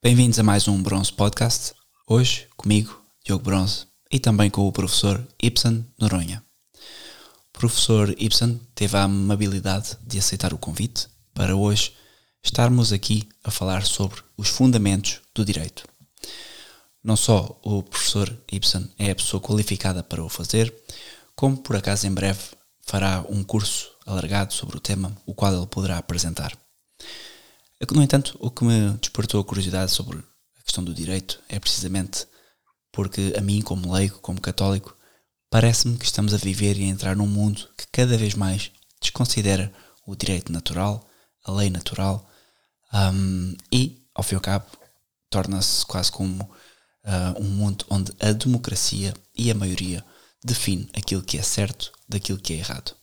Bem-vindos a mais um Bronze Podcast. Hoje comigo, Diogo Bronze, e também com o professor Ibsen Noronha. O professor Ibsen teve a amabilidade de aceitar o convite para hoje estarmos aqui a falar sobre os fundamentos do direito. Não só o professor Ibsen é a pessoa qualificada para o fazer, como por acaso em breve fará um curso alargado sobre o tema, o qual ele poderá apresentar. No entanto, o que me despertou a curiosidade sobre a questão do direito é precisamente porque a mim, como leigo, como católico, parece-me que estamos a viver e a entrar num mundo que cada vez mais desconsidera o direito natural, a lei natural, um, e, ao fim e ao cabo, torna-se quase como uh, um mundo onde a democracia e a maioria define aquilo que é certo daquilo que é errado.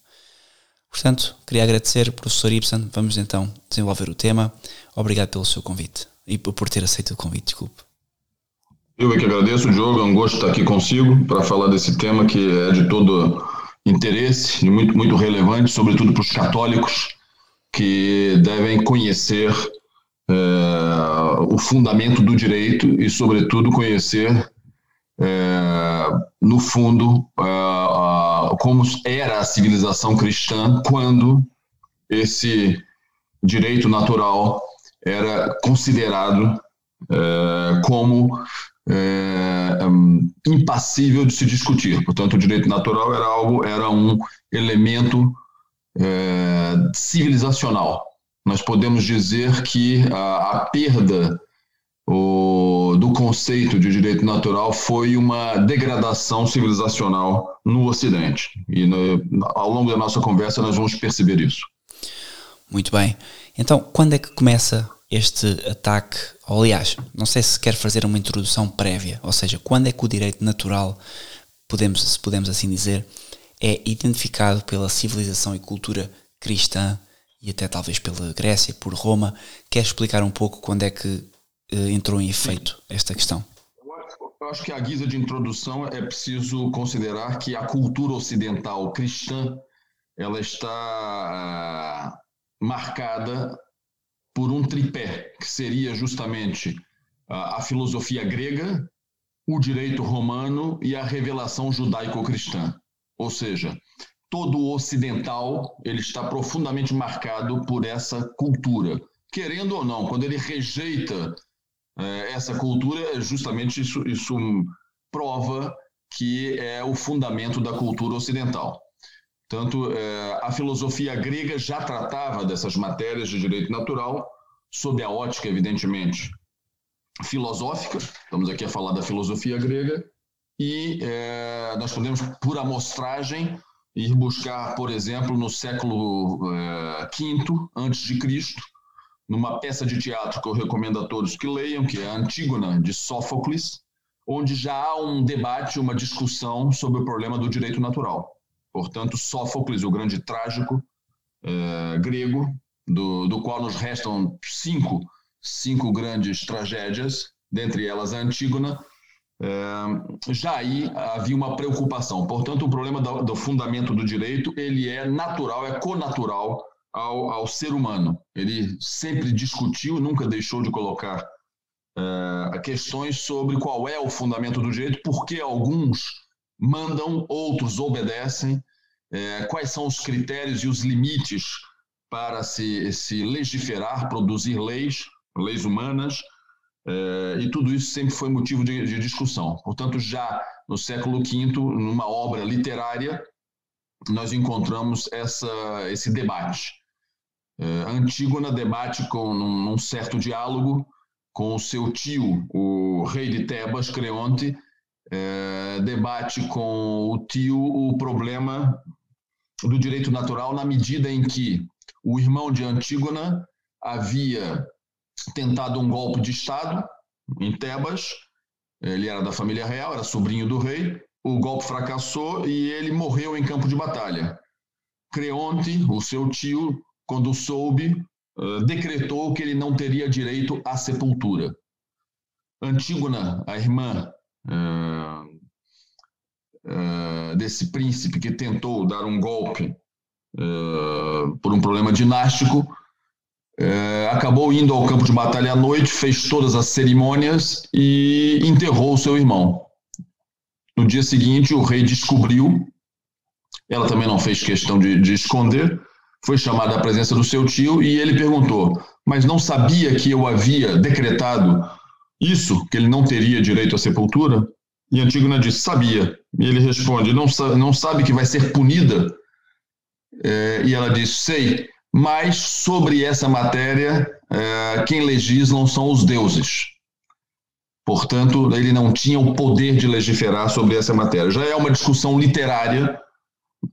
Portanto, queria agradecer, professor Ibsen. Vamos então desenvolver o tema. Obrigado pelo seu convite e por ter aceito o convite, desculpe. Eu é que agradeço, Diogo. É um gosto estar aqui consigo para falar desse tema que é de todo interesse e muito, muito relevante, sobretudo para os católicos que devem conhecer é, o fundamento do direito e, sobretudo, conhecer, é, no fundo, é, como era a civilização cristã quando esse direito natural era considerado como impassível de se discutir. Portanto, o direito natural era algo, era um elemento civilizacional nós podemos dizer que a, a perda o, do conceito de direito natural foi uma degradação civilizacional no Ocidente. E no, ao longo da nossa conversa nós vamos perceber isso. Muito bem. Então, quando é que começa este ataque? aliás, não sei se quer fazer uma introdução prévia, ou seja, quando é que o direito natural, podemos, se podemos assim dizer, é identificado pela civilização e cultura cristã e até talvez pela Grécia, por Roma. Quer explicar um pouco quando é que entrou em efeito esta questão? Eu acho que a guisa de introdução é preciso considerar que a cultura ocidental cristã ela está uh, marcada por um tripé que seria justamente uh, a filosofia grega, o direito romano e a revelação judaico-cristã. Ou seja, todo o ocidental ele está profundamente marcado por essa cultura. Querendo ou não, quando ele rejeita essa cultura, justamente isso, isso prova que é o fundamento da cultura ocidental. Tanto é, a filosofia grega já tratava dessas matérias de direito natural, sob a ótica, evidentemente, filosófica. Estamos aqui a falar da filosofia grega. E é, nós podemos, por amostragem, ir buscar, por exemplo, no século V eh, antes de Cristo, numa peça de teatro que eu recomendo a todos que leiam, que é Antígona de Sófocles, onde já há um debate, uma discussão sobre o problema do direito natural. Portanto, Sófocles, o grande trágico eh, grego, do, do qual nos restam cinco, cinco grandes tragédias, dentre elas a Antígona, é, já aí havia uma preocupação. Portanto, o problema do, do, fundamento do direito ele é natural, é conatural ao, ao ser humano. Ele sempre discutiu, nunca deixou de colocar é, questões sobre qual é o fundamento do direito, por que alguns mandam, outros obedecem, é, quais são os critérios e os limites para se, se legiferar, produzir leis, leis humanas, é, e tudo isso sempre foi motivo de, de, discussão. Portanto, já no século V, numa obra literária, nós encontramos essa, esse debate. É, Antígona debate com num, certo diálogo com o seu tio, o rei de Tebas, Creonte, é, debate com o tio o problema do direito natural na medida em que o irmão de Antígona havia tentado um golpe de Estado em Tebas. Ele era da família real, era sobrinho do rei. O golpe fracassou e ele morreu em campo de batalha. Creonte, o seu tio, quando soube, decretou que ele não teria direito à sepultura. Antígona, a irmã desse príncipe que tentou dar um golpe por um problema dinástico, acabou indo ao campo de batalha à noite, fez todas as cerimônias e enterrou seu irmão. No dia seguinte, o rei descobriu, ela também não fez questão de, de esconder, foi chamada à presença do seu tio e ele perguntou: Mas não sabia que eu havia decretado isso, que ele não teria direito à sepultura? E Antígona disse: Sabia. E ele responde: Não, não sabe que vai ser punida? É, e ela diz: Sei, mas sobre essa matéria, é, quem legislam são os deuses. Portanto, ele não tinha o poder de legiferar sobre essa matéria. Já é uma discussão literária,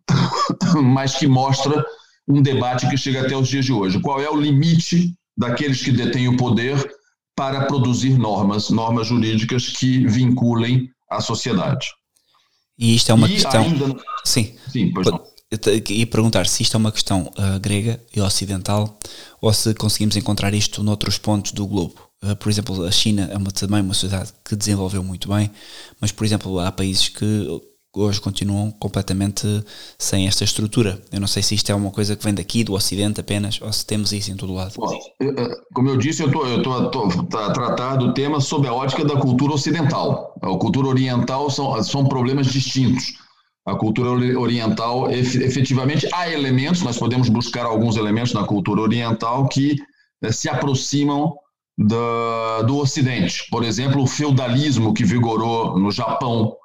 mas que mostra um debate que chega até os dias de hoje. Qual é o limite daqueles que detêm o poder para produzir normas, normas jurídicas que vinculem a sociedade? E isto é uma e questão. Ainda... Sim. Sim, pois não. E perguntar se isto é uma questão uh, grega e ocidental ou se conseguimos encontrar isto noutros pontos do globo. Uh, por exemplo, a China é uma, também uma sociedade que desenvolveu muito bem, mas, por exemplo, há países que hoje continuam completamente sem esta estrutura. Eu não sei se isto é uma coisa que vem daqui, do Ocidente apenas, ou se temos isso em todo lado. Bom, como eu disse, eu estou a tratar do tema sob a ótica da cultura ocidental. A cultura oriental são, são problemas distintos. A cultura oriental, efetivamente, há elementos, nós podemos buscar alguns elementos na cultura oriental que eh, se aproximam da, do Ocidente. Por exemplo, o feudalismo que vigorou no Japão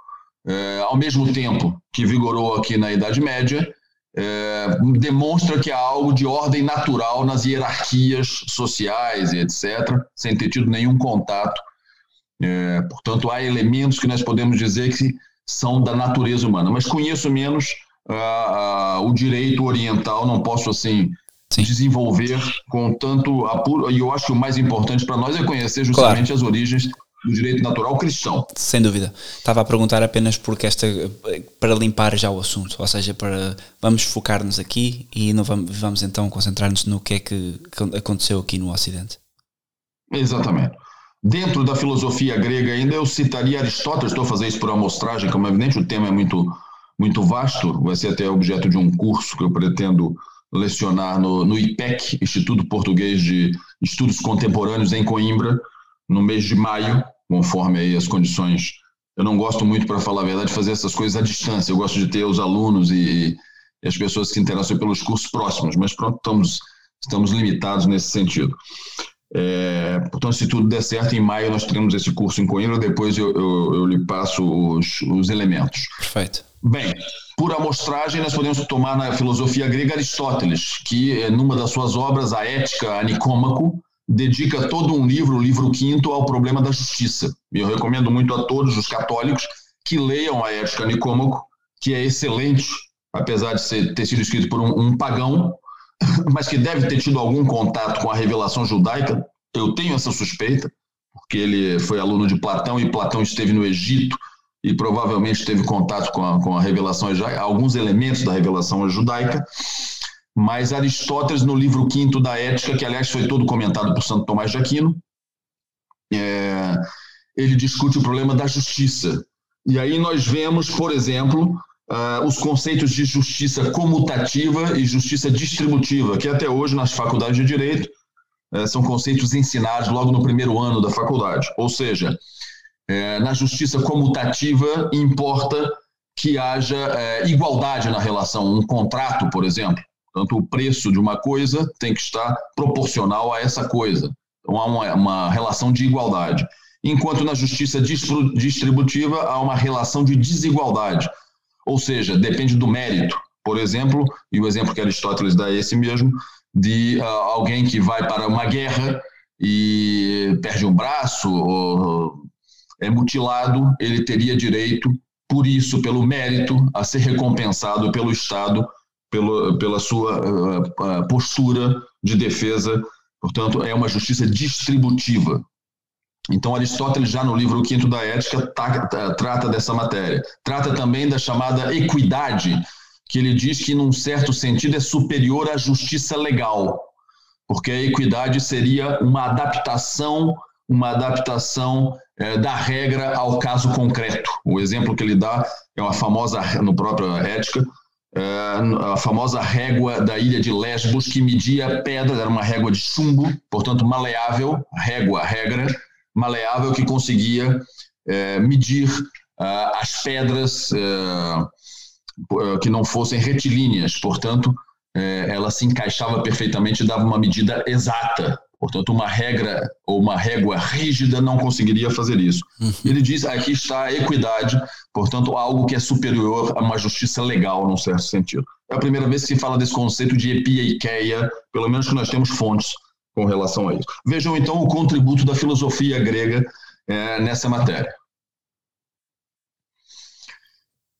é, ao mesmo tempo que vigorou aqui na Idade Média, é, demonstra que há algo de ordem natural nas hierarquias sociais e etc., sem ter tido nenhum contato. É, portanto, há elementos que nós podemos dizer que são da natureza humana, mas conheço menos o direito oriental, não posso assim Sim. desenvolver com tanto apuro, e eu acho que o mais importante para nós é conhecer justamente claro. as origens do direito natural cristão. Sem dúvida. Estava a perguntar apenas porque esta para limpar já o assunto, ou seja, para vamos focar-nos aqui e não vamos, vamos então concentrar-nos no que é que aconteceu aqui no Ocidente. Exatamente. Dentro da filosofia grega ainda eu citaria Aristóteles, estou a fazer isso por amostragem, como é evidente o tema é muito muito vasto, vai ser até objeto de um curso que eu pretendo lecionar no, no IPEC, Instituto Português de Estudos Contemporâneos em Coimbra, no mês de maio, conforme aí as condições. Eu não gosto muito, para falar a verdade, de fazer essas coisas à distância. Eu gosto de ter os alunos e, e as pessoas que se interessam pelos cursos próximos, mas pronto, estamos, estamos limitados nesse sentido. É, portanto, se tudo der certo, em maio nós teremos esse curso em Coimbra, depois eu, eu, eu lhe passo os, os elementos. Perfeito. Bem, por amostragem, nós podemos tomar na filosofia grega Aristóteles, que é, numa das suas obras, a Ética a Nicômaco, dedica todo um livro, o livro quinto, ao problema da justiça. E eu recomendo muito a todos os católicos que leiam a Ética Nicômaco, que é excelente, apesar de ser, ter sido escrito por um, um pagão, mas que deve ter tido algum contato com a revelação judaica. Eu tenho essa suspeita, porque ele foi aluno de Platão e Platão esteve no Egito e provavelmente teve contato com a, com a revelação judaica, alguns elementos da revelação judaica. Mas Aristóteles, no livro quinto da Ética, que aliás foi todo comentado por Santo Tomás de Aquino, é, ele discute o problema da justiça. E aí nós vemos, por exemplo, uh, os conceitos de justiça comutativa e justiça distributiva, que até hoje nas faculdades de Direito uh, são conceitos ensinados logo no primeiro ano da faculdade. Ou seja, uh, na justiça comutativa importa que haja é, igualdade na relação, um contrato, por exemplo. Portanto, o preço de uma coisa tem que estar proporcional a essa coisa. Então, há uma, uma relação de igualdade. Enquanto na justiça distributiva há uma relação de desigualdade. Ou seja, depende do mérito. Por exemplo, e o exemplo que Aristóteles dá é esse mesmo, de uh, alguém que vai para uma guerra e perde um braço ou é mutilado, ele teria direito, por isso, pelo mérito, a ser recompensado pelo Estado pelo, pela sua uh, postura de defesa. Portanto, é uma justiça distributiva. Então, Aristóteles, já no livro Quinto da Ética, tá, tá, trata dessa matéria. Trata também da chamada equidade, que ele diz que, num certo sentido, é superior à justiça legal, porque a equidade seria uma adaptação, uma adaptação é, da regra ao caso concreto. O exemplo que ele dá é uma famosa, no próprio Ética, a famosa régua da ilha de Lesbos, que media pedras, era uma régua de chumbo, portanto maleável, régua, regra, maleável, que conseguia medir as pedras que não fossem retilíneas, portanto, ela se encaixava perfeitamente e dava uma medida exata Portanto, uma regra ou uma régua rígida não conseguiria fazer isso. Uhum. Ele diz aqui está a equidade, portanto, algo que é superior a uma justiça legal, num certo sentido. É a primeira vez que se fala desse conceito de epiikeia, pelo menos que nós temos fontes com relação a isso. Vejam então o contributo da filosofia grega é, nessa matéria.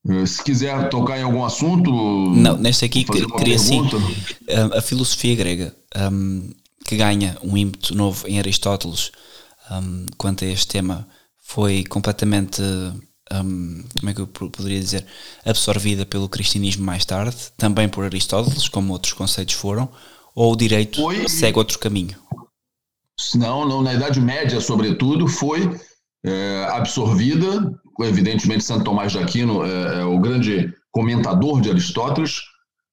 Eh, se quiser tocar em algum assunto. Não, neste aqui queria sim. A filosofia grega. Um, que ganha um ímpeto novo em Aristóteles um, quanto a este tema foi completamente, um, como é que eu poderia dizer, absorvida pelo cristianismo mais tarde, também por Aristóteles, como outros conceitos foram, ou o direito foi, segue outro caminho? Não, não, na Idade Média, sobretudo, foi é, absorvida, evidentemente Santo Tomás de Aquino é, é o grande comentador de Aristóteles,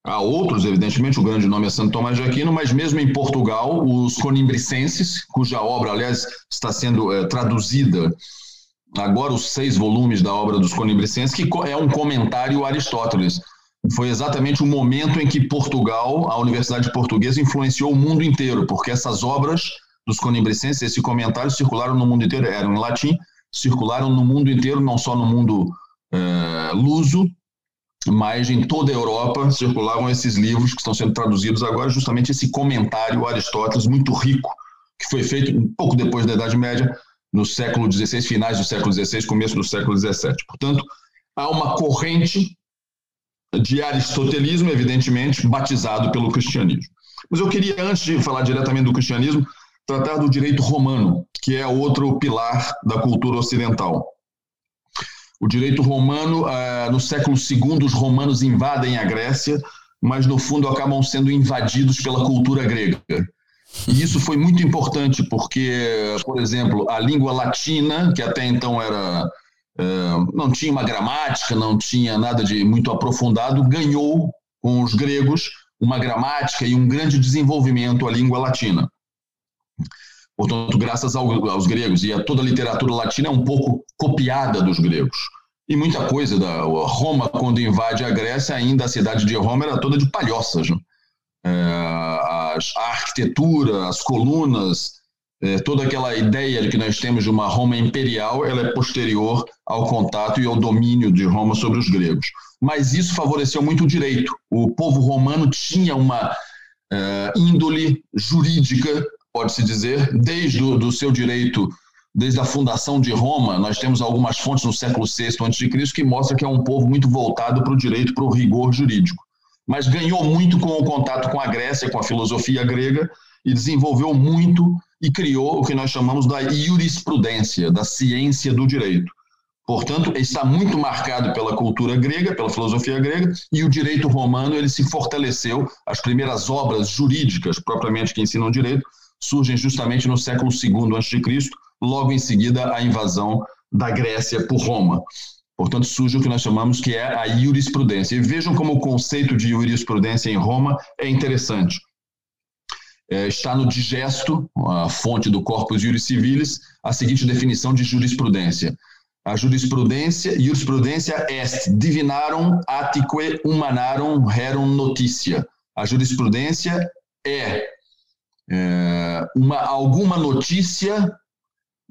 Há outros, evidentemente, o grande nome é Santo Tomás de Aquino, mas mesmo em Portugal, os conimbricenses, cuja obra, aliás, está sendo é, traduzida agora os seis volumes da obra dos conimbricenses, que é um comentário a Aristóteles. Foi exatamente o momento em que Portugal, a Universidade Portuguesa, influenciou o mundo inteiro, porque essas obras dos conimbricenses, esse comentário, circularam no mundo inteiro, eram em latim, circularam no mundo inteiro, não só no mundo é, luso, mas em toda a Europa circulavam esses livros que estão sendo traduzidos agora, justamente esse comentário Aristóteles muito rico, que foi feito um pouco depois da Idade Média, no século XVI, finais do século XVI, começo do século XVII. Portanto, há uma corrente de aristotelismo, evidentemente, batizado pelo cristianismo. Mas eu queria, antes de falar diretamente do cristianismo, tratar do direito romano, que é outro pilar da cultura ocidental. O direito romano, ah, no século II, os romanos invadem a Grécia, mas no fundo acabam sendo invadidos pela cultura grega. E isso foi muito importante, porque, por exemplo, a língua latina, que até então era ah, não tinha uma gramática, não tinha nada de muito aprofundado, ganhou com os gregos uma gramática e um grande desenvolvimento a língua latina. Portanto, graças aos gregos e a toda a literatura latina é um pouco copiada dos gregos. E muita coisa da Roma, quando invade a Grécia, ainda a cidade de Roma era toda de palhoças. Né? É, a, a, arquitetura, as colunas, é, toda aquela ideia de que nós temos de uma Roma imperial, ela é posterior ao contato e ao domínio de Roma sobre os gregos. Mas isso favoreceu muito o direito. O povo romano tinha uma é, índole jurídica, pode-se dizer, desde o do seu direito desde a fundação de Roma, nós temos algumas fontes no século VI a.C. que mostram que é um povo muito voltado para o direito, para o rigor jurídico. Mas ganhou muito com o contato com a Grécia, com a filosofia grega, e desenvolveu muito e criou o que nós chamamos da jurisprudência, da ciência do direito. Portanto, está muito marcado pela cultura grega, pela filosofia grega, e o direito romano ele se fortaleceu. As primeiras obras jurídicas, propriamente que ensinam direito, surgem justamente no século II a.C., logo em seguida a invasão da Grécia por Roma. Portanto, surge o que nós chamamos que é a jurisprudência. E vejam como o conceito de jurisprudência em Roma é interessante. É, está no digesto, a fonte do Corpus Juris Civilis, a seguinte definição de jurisprudência. A jurisprudência, jurisprudência est divinarum atque humanarum rerum noticia. A jurisprudência é, é uma, alguma notícia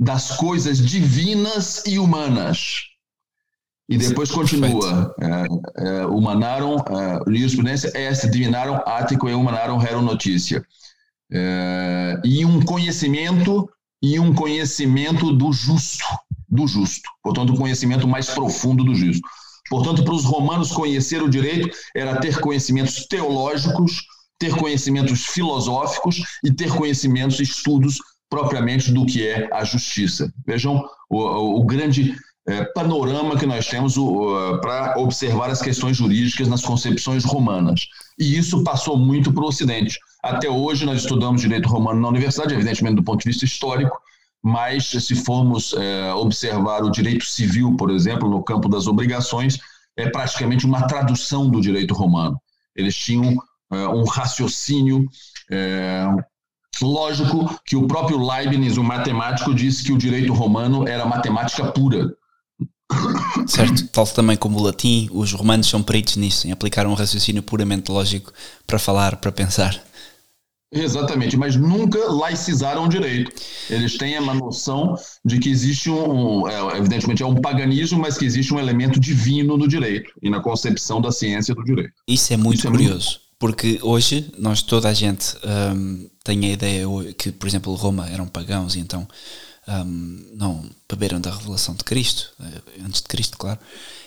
das coisas divinas e humanas. E depois Sim, continua. É, é, humanaram, é, jurisprudência est divinaram ático e humanaram rerum notícia. É, e um conhecimento e um conhecimento do justo, do justo. Portanto, um conhecimento mais profundo do justo. Portanto, para os romanos conhecer o direito era ter conhecimentos teológicos, ter conhecimentos filosóficos e ter conhecimentos, estudos propriamente do que é a justiça. Vejam o, o grande é, panorama que nós temos para observar as questões jurídicas nas concepções romanas. E isso passou muito para o Ocidente. Até hoje nós estudamos direito romano na universidade, evidentemente do ponto de vista histórico, mas se formos é, observar o direito civil, por exemplo, no campo das obrigações, é praticamente uma tradução do direito romano. Eles tinham é, um raciocínio lógico que o próprio Leibniz, o matemático, disse que o direito romano era matemática pura. Certo, tal também como o latim, os romanos são peritos nisso, em aplicar um raciocínio puramente lógico para falar, para pensar. Exatamente, mas nunca laicizaram o direito. Eles têm uma noção de que existe um, é, evidentemente é um paganismo, mas que existe um elemento divino no direito e na concepção da ciência do direito. Isso é muito Isso curioso, é muito... porque hoje nós toda a gente um, tem a ideia que, por exemplo, Roma eram pagãos e então um, não beberam da revelação de Cristo, eh, antes de Cristo, claro.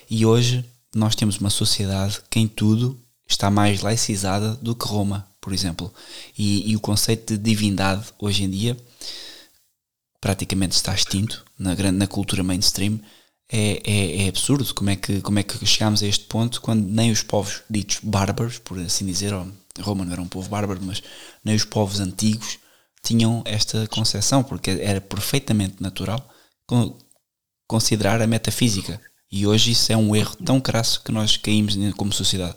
E hoje nós temos uma sociedade que em tudo está mais laicizada do que Roma por exemplo. E, e, o conceito de divindade hoje em dia praticamente está extinto na, grande, na cultura mainstream. É, é, é, absurdo como é, que, como é que chegámos a este ponto quando nem os povos ditos bárbaros, por assim dizer, Roma não era um povo bárbaro, mas nem os povos antigos tinham esta concepção, porque era perfeitamente natural considerar a metafísica. E hoje isso é um erro tão crasso que nós caímos como sociedade.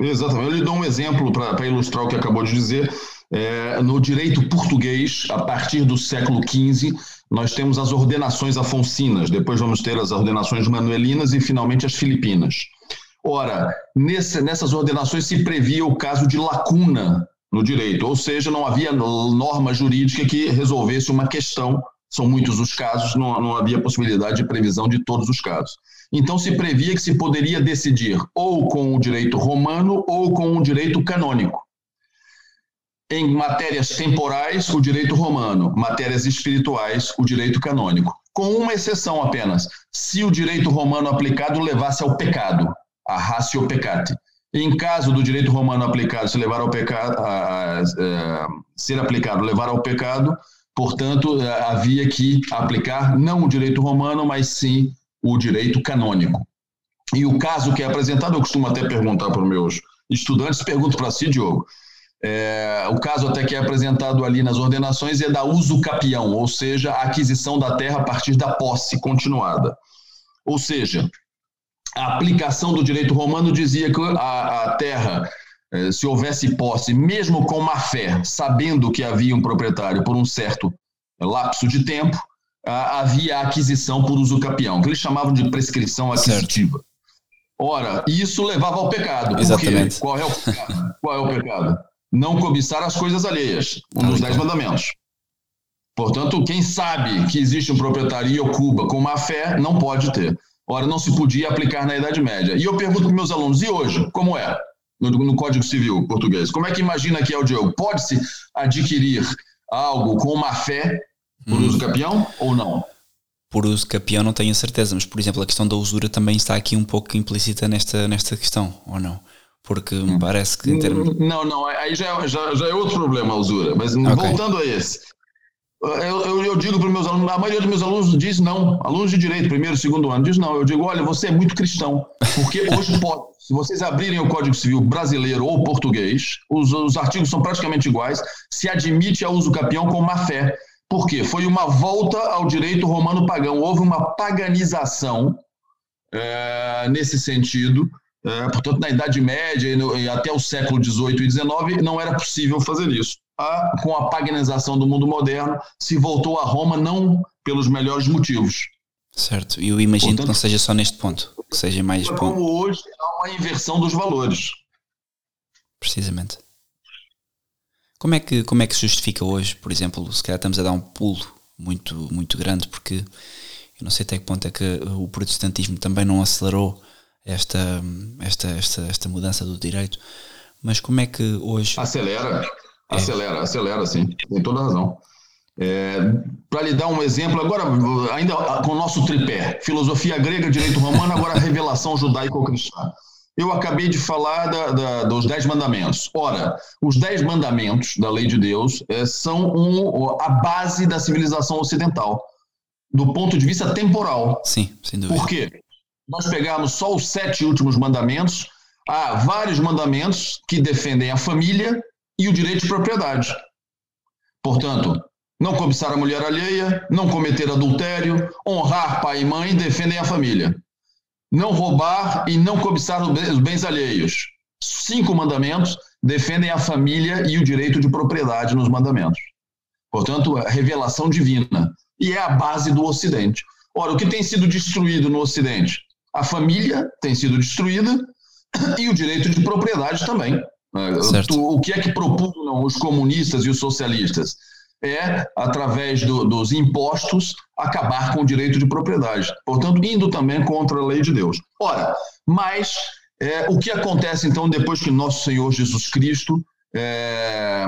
Exatamente. Eu lhe dou um exemplo para ilustrar o que acabou de dizer. É, no direito português, a partir do século XV, nós temos as ordenações afoncinas, depois vamos ter as ordenações manuelinas e finalmente as filipinas. Ora, nesse, nessas ordenações se previa o caso de lacuna no direito, ou seja, não havia norma jurídica que resolvesse uma questão, são muitos os casos, não, não havia possibilidade de previsão de todos os casos. Então se previa que se poderia decidir ou com o direito romano ou com o direito canônico. Em matérias temporais, o direito romano, matérias espirituais, o direito canônico. Com uma exceção apenas, se o direito romano aplicado levasse ao pecado, a ratio peccati. Em caso do direito romano aplicado se levar ao pecado, a, a, a, ser aplicado levar ao pecado, portanto, havia que aplicar não o direito romano, mas sim o direito canônico. E o caso que é apresentado, eu costumo até perguntar para os meus estudantes, pergunto para si, Diogo, é, o caso até que é apresentado ali nas ordenações é da uso capião, ou seja, a aquisição da terra a partir da posse continuada. Ou seja, a aplicação do direito romano dizia que a, a terra, é, se houvesse posse, mesmo com má fé, sabendo que havia um proprietário por um certo lapso de tempo, havia a aquisição por uso capião, que eles chamavam de prescrição aquisitiva. Certo. Ora, isso levava ao pecado. Exatamente. Qual é o pecado? Qual é o pecado? Não cobiçar as coisas alheias, um dos dez mandamentos. Portanto, quem sabe que existe um proprietário e ocupa com má fé, não pode ter. Ora, não se podia aplicar na Idade Média. E eu pergunto para meus alunos, e hoje, como é? No, no Código Civil português. Como é que imagina que é o Diogo? Pode-se adquirir algo com má fé por uso capião ou não? Por uso capião não tenho certeza, mas por exemplo a questão da usura também está aqui um pouco implícita nesta, nesta questão, ou não? Porque me parece que em termos... Não, não, aí já, já, já é outro problema a usura, mas okay. voltando a esse. Eu, eu, eu, digo para os meus alunos, a maioria dos meus alunos diz não, alunos de direito, primeiro, segundo ano, diz não. Eu digo, olha, você é muito cristão, porque hoje pode, se vocês abrirem o Código Civil brasileiro ou português, os, os artigos são praticamente iguais, se admite a uso capião com má fé. Por quê? Foi uma volta ao direito romano pagão. Houve uma paganização é, nesse sentido. É, portanto, na Idade Média e, no, e, até o século XVIII e XIX não era possível fazer isso. A, com a paganização do mundo moderno, se voltou a Roma não pelos melhores motivos. Certo, e eu imagino Portanto, que não seja só neste ponto, que seja mais como ponto. hoje há uma inversão dos valores. Precisamente. Como é que, como é que se justifica hoje, por exemplo, se calhar estamos a dar um pulo muito, muito grande, porque eu não sei até que ponto é que o protestantismo também não acelerou esta, esta, esta, esta mudança do direito, mas como é que hoje. Acelera, é. acelera, acelera, sim, tem toda razão. É, Para lhe dar um exemplo, agora, ainda com o nosso tripé: filosofia grega, direito romano, agora revelação judaico-cristã eu acabei de falar da, da, dos Dez Mandamentos. Ora, os Dez Mandamentos da lei de Deus é, são um, a base da civilização ocidental, do ponto de vista temporal. Sim, sem dúvida. Por quê? Nós pegamos só os sete últimos mandamentos, há vários mandamentos que defendem a família e o direito de propriedade. Portanto, não cobiçar a mulher alheia, não cometer adultério, honrar pai e mãe defendem a família. não roubar e não cobiçar os bens alheios. Cinco mandamentos defendem a família e o direito de propriedade nos mandamentos. Portanto, a revelação divina. E é a base do Ocidente. Ora, o que tem sido destruído no Ocidente? A família tem sido destruída e o direito de propriedade também. Certo. O que é que propugnam os comunistas e os socialistas? É, através do, dos impostos, acabar com o direito de propriedade. Portanto, indo também contra a lei de Deus. Ora, mas é, o que acontece então depois que nosso Senhor Jesus Cristo é,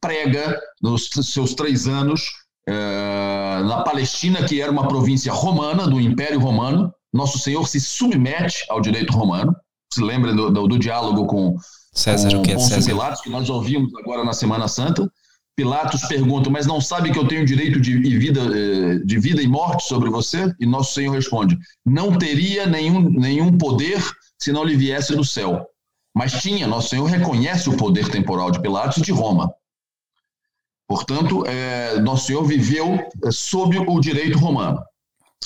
prega nos seus três anos é, na Palestina, que era uma província romana, do Império Romano, nosso Senhor se submete ao direito romano. Se lembra do, do, do diálogo com, César, com o que é César? Pilatos, que nós ouvimos agora na Semana Santa. Pilatos pergunta, mas não sabe que eu tenho direito de vida, eh, de vida e morte sobre você? E nosso Senhor responde: não teria nenhum, nenhum poder se não lhe viesse do céu. Mas tinha, nosso Senhor reconhece o poder temporal de Pilatos e de Roma. Portanto, é, nosso Senhor viveu é, sob o direito romano.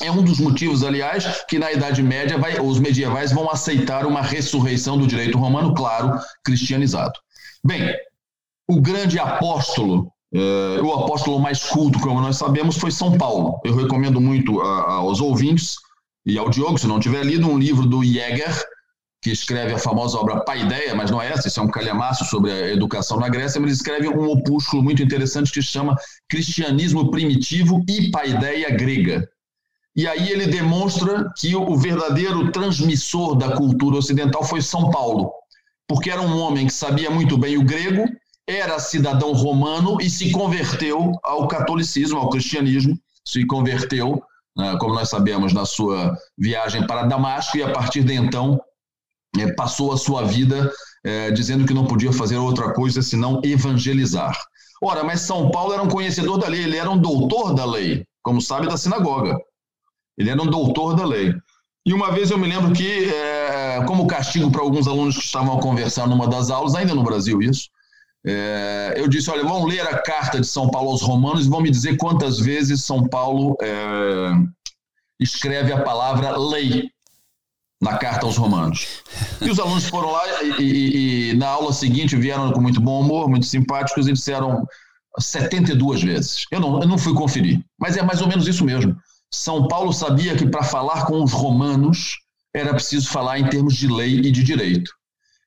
É um dos motivos, aliás, que na Idade Média vai, os medievais vão aceitar uma ressurreição do direito romano, claro, cristianizado. Bem, o grande apóstolo, é, o apóstolo mais culto, como nós sabemos, foi São Paulo. Eu recomendo muito a, aos ouvintes e ao Diogo, se não tiver lido, um livro do Jäger, que escreve a famosa obra Paideia, mas não é essa, isso é um calhamaço sobre a educação na Grécia, mas ele escreve um opúsculo muito interessante que chama Cristianismo Primitivo e Paideia Grega. E aí ele demonstra que o verdadeiro transmissor da cultura ocidental foi São Paulo, porque era um homem que sabia muito bem o grego, era cidadão romano e se converteu ao catolicismo, ao cristianismo, se converteu, né, como nós sabemos, na sua viagem para Damasco, e a partir de então é, passou a sua vida é, dizendo que não podia fazer outra coisa senão evangelizar. Ora, mas São Paulo era um conhecedor da lei, ele era um doutor da lei, como sabe, da sinagoga. Ele era um doutor da lei. E uma vez eu me lembro que, é, como castigo para alguns alunos que estavam conversando numa das aulas, ainda no Brasil isso, é, eu disse: olha, vão ler a carta de São Paulo aos Romanos e vão me dizer quantas vezes São Paulo é, escreve a palavra lei na carta aos Romanos. E os alunos foram lá e, e, e, na aula seguinte vieram com muito bom humor, muito simpáticos e disseram 72 vezes. Eu não, eu não fui conferir, mas é mais ou menos isso mesmo. São Paulo sabia que para falar com os romanos era preciso falar em termos de lei e de direito.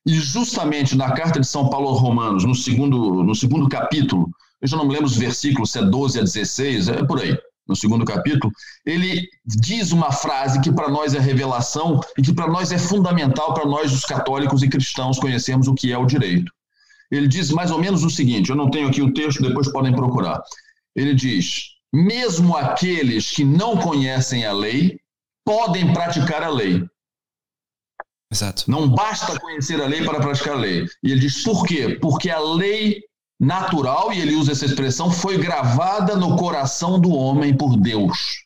E justamente na carta de São Paulo aos Romanos, no segundo, no segundo capítulo, eu já não me lembro os versículos, se é 12 a 16, é por aí no segundo capítulo, ele diz uma frase que para nós é revelação e que para nós é fundamental para nós, os católicos e cristãos, conhecermos o que é o direito. Ele diz mais ou menos o seguinte: eu não tenho aqui o texto, depois podem procurar. Ele diz: mesmo aqueles que não conhecem a lei podem praticar a lei. Exato. Não basta conhecer a lei para praticar a lei. E ele diz por quê? Porque a lei natural, e ele usa essa expressão, foi gravada no coração do homem por Deus.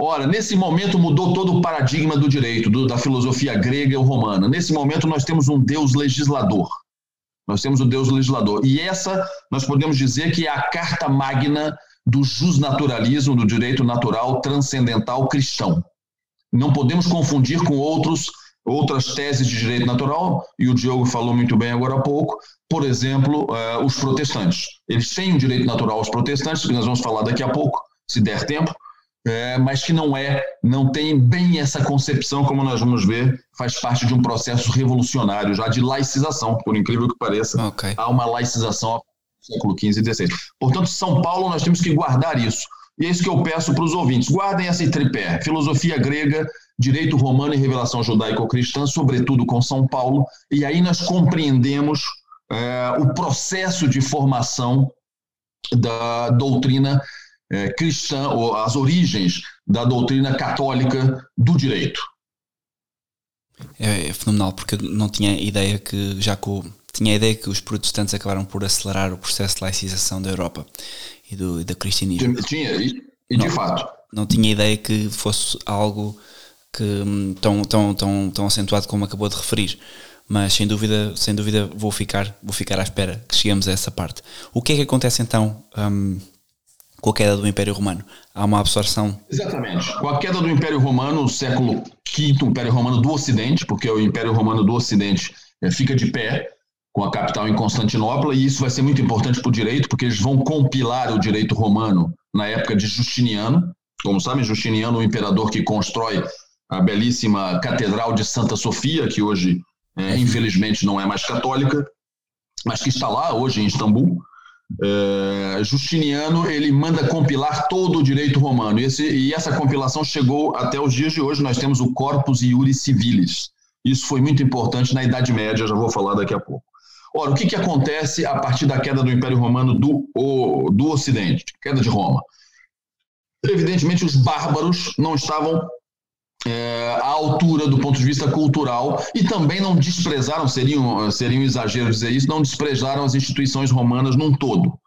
Ora, nesse momento mudou todo o paradigma do direito, do, da filosofia grega e romana. Nesse momento nós temos um Deus legislador. Nós temos o Deus legislador. E essa, nós podemos dizer que é a carta magna do justnaturalismo, do direito natural transcendental cristão. Não podemos confundir com outros outras teses de direito natural, e o Diogo falou muito bem agora há pouco, por exemplo, uh, os protestantes. Eles têm um direito natural aos protestantes, que nós vamos falar daqui a pouco, se der tempo, é, mas que não é, não tem bem essa concepção, como nós vamos ver, faz parte de um processo revolucionário já de laicização, por incrível que pareça. Okay. Há uma laicização século XV e XVI. Portanto, São Paulo, nós temos que guardar isso. E é isso que eu peço para os ouvintes. Guardem essa tripé: filosofia grega, direito romano e revelação judaico-cristã, sobretudo com São Paulo, e aí nós compreendemos é, o processo de formação da doutrina é, cristã, ou as origens da doutrina católica do direito. É, é fenomenal, porque eu não tinha ideia que, já com, tinha a ideia que os protestantes acabaram por acelerar o processo de laicização da Europa e do, e do cristianismo. Tinha, e, e de fato. Não tinha ideia que fosse algo que hum, tão, tão, tão, tão acentuado como acabou de referir. Mas sem dúvida, sem dúvida vou ficar, vou ficar à espera que cheguemos a essa parte. O que é que acontece então um, com a queda do Império Romano? Há uma absorção. Exatamente. Com a queda do Império Romano, no século V Império Romano do Ocidente, porque o Império Romano do Ocidente é, fica de pé com a capital em Constantinopla, e isso vai ser muito importante para o direito, porque eles vão compilar o direito romano na época de Justiniano. Como sabem, Justiniano, o imperador que constrói a belíssima Catedral de Santa Sofia, que hoje, é, infelizmente, não é mais católica, mas que está lá hoje em Istambul. É, Justiniano ele manda compilar todo o direito romano e, esse, e, essa compilação chegou até os dias de hoje. Nós temos o Corpus Iuris Civilis. Isso foi muito importante na Idade Média, já vou falar daqui a pouco. Ora, o que, que acontece a partir da queda do Império Romano do, o, do Ocidente, queda de Roma? Evidentemente, os bárbaros não estavam é, à altura do ponto de vista cultural e também não desprezaram, seria um, seria um exagero dizer isso, não desprezaram as instituições romanas num todo.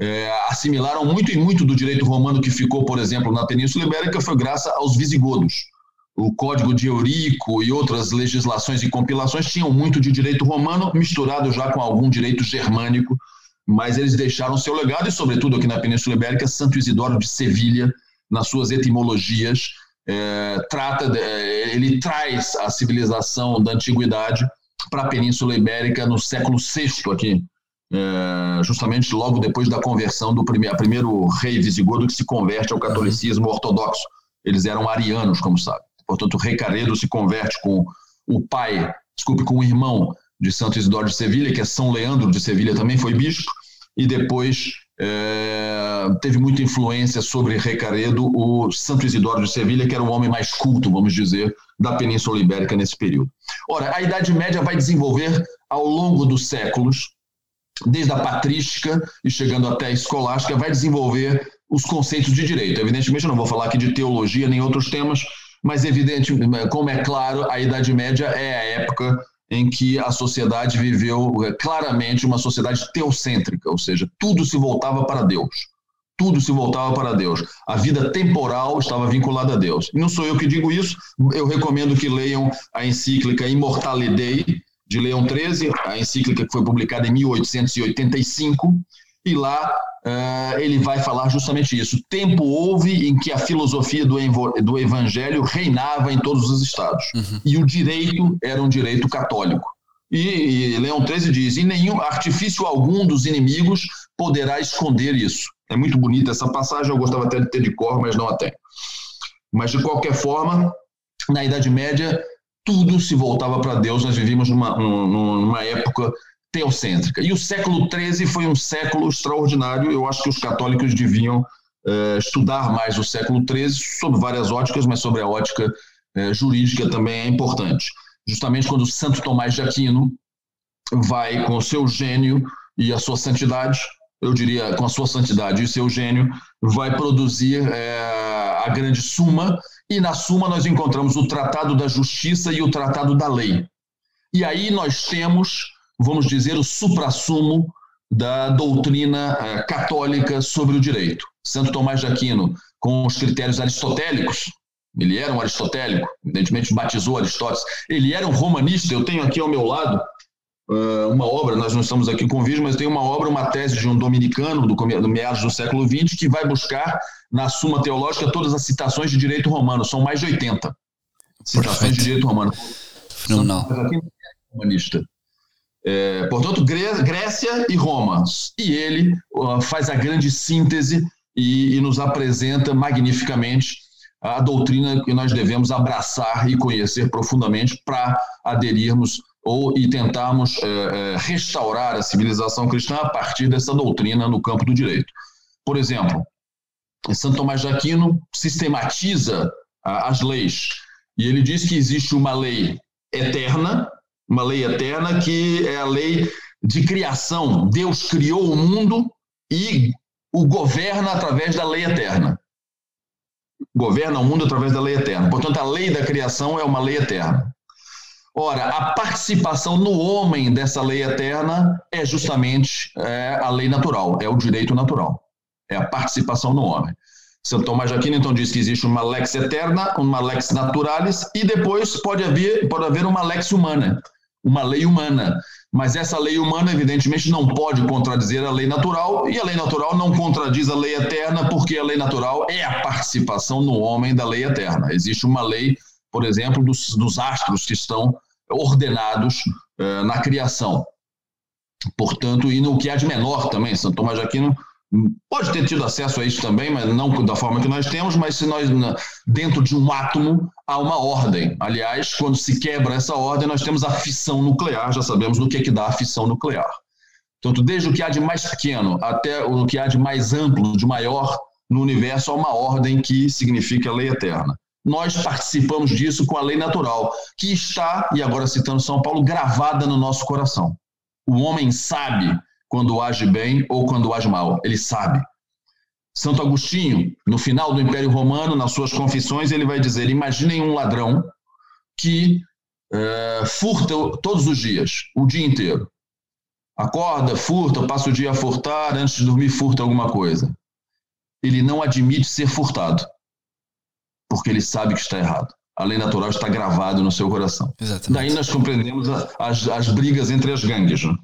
É, assimilaram muito e muito do direito romano que ficou, por exemplo, na Península Ibérica foi graças aos visigodos. O Código de Eurico e outras legislações e compilações tinham muito de direito romano misturado já com algum direito germânico, mas eles deixaram seu legado e, sobretudo aqui na Península Ibérica, Santo Isidoro de Sevilha, nas suas etimologias, é, trata, de, é, ele traz a civilização da antiguidade para a Península Ibérica no século VI aqui, é, justamente logo depois da conversão do primeiro, primeiro rei visigodo que se converte ao catolicismo ortodoxo. Eles eram arianos, como sabe. Portanto, o rei Caredo se converte com o pai, desculpe, com o irmão de Santo Isidoro de Sevilha, que é São Leandro de Sevilha, também foi bispo, e depois é, teve muita influência sobre Recaredo, o Santo Isidoro de Sevilha, que era o homem mais culto, vamos dizer, da Península Ibérica nesse período. Ora, a Idade Média vai desenvolver ao longo dos séculos, desde a patrística e chegando até a escolástica, vai desenvolver os conceitos de direito. Evidentemente, eu não vou falar aqui de teologia nem outros temas, mas evidente, como é claro, a Idade Média é a época em que a sociedade viveu é, claramente uma sociedade teocêntrica, ou seja, tudo se voltava para Deus. Tudo se voltava para Deus. A vida temporal estava vinculada a Deus. Não sou eu que digo isso, eu recomendo que leiam a encíclica Immortale Dei, de Leão XIII, a encíclica que foi publicada em 1885, e lá uh, ele vai falar justamente isso. Tempo houve em que a filosofia do, do evangelho reinava em todos os estados. Uhum. E o direito era um direito católico. E, e Leão XIII diz: e nenhum artifício algum dos inimigos poderá esconder isso. É muito bonita essa passagem, eu gostava até de ter de cor, mas não a tenho. Mas, de qualquer forma, na Idade Média, tudo se voltava para Deus. Nós vivíamos numa, numa época teocêntrica. E o século XIII foi um século extraordinário. Eu acho que os católicos deviam uh, estudar mais o século XIII, sob várias óticas, mas sobre a ótica uh, jurídica também é importante. Justamente quando Santo Tomás de Aquino vai com o seu gênio e a sua santidade, eu diria com a sua santidade e seu gênio, vai produzir é, a grande Suma, e na Suma nós encontramos o Tratado da Justiça e o Tratado da Lei. E aí nós temos vamos dizer, o suprassumo da doutrina uh, católica sobre o direito. Santo Tomás de Aquino, com os critérios aristotélicos, ele era um aristotélico, evidentemente batizou Aristóteles, ele era um romanista, eu tenho aqui ao meu lado uh, uma obra, nós não estamos aqui com vídeo, mas tem uma obra, uma tese de um dominicano do, do meados do século XX, que vai buscar na Suma Teológica todas as citações de direito romano, são mais de 80 citações Perfeito. de direito romano. Fenomenal. É romanista. É, portanto, Grécia e Roma. E ele uh, faz a grande síntese e, e, nos apresenta magnificamente a doutrina que nós devemos abraçar e conhecer profundamente para aderirmos ou e tentarmos é, é, restaurar a civilização cristã a partir dessa doutrina no campo do direito. Por exemplo, Santo Tomás de Aquino sistematiza as leis e ele diz que existe uma lei eterna uma lei eterna que é a lei de criação. Deus criou o mundo e o governa através da lei eterna. Governa o mundo através da lei eterna. Portanto, a lei da criação é uma lei eterna. Ora, a participação no homem dessa lei eterna é justamente é, a lei natural, é o direito natural. É a participação no homem. Santo Tomás de Aquino então diz que existe uma lex eterna, uma lex naturalis e depois pode haver, pode haver uma lex humana uma lei humana. Mas essa lei humana, evidentemente, não pode contradizer a lei natural, e a lei natural não contradiz a lei eterna, porque a lei natural é a participação no homem da lei eterna. Existe uma lei por exemplo, dos, dos astros que estão ordenados uh, na criação. Portanto, e no que há de menor também, Santo Tomás de Aquino pode ter tido acesso a isso também, mas não da forma que nós temos, mas se nós, dentro de um átomo, há uma ordem. Aliás, quando se quebra essa ordem, nós temos a fissão nuclear, já sabemos no que é que dá a fissão nuclear. Portanto, desde o que há de mais pequeno até o que há de mais amplo, de maior no universo, há uma ordem que significa lei eterna. Nós participamos disso com a lei natural, que está, e agora citando São Paulo, gravada no nosso coração. O homem sabe quando age bem ou quando age mal, ele sabe. Santo Agostinho, no final do Império Romano, nas suas confissões, ele vai dizer: imaginem um ladrão que é, furta todos os dias, o dia inteiro. Acorda, furta, passa o dia a furtar, antes de dormir furta alguma coisa. Ele não admite ser furtado, porque ele sabe que está errado. A lei natural está gravada no seu coração. Exatamente. Daí nós compreendemos as, as brigas entre as gangues. Né?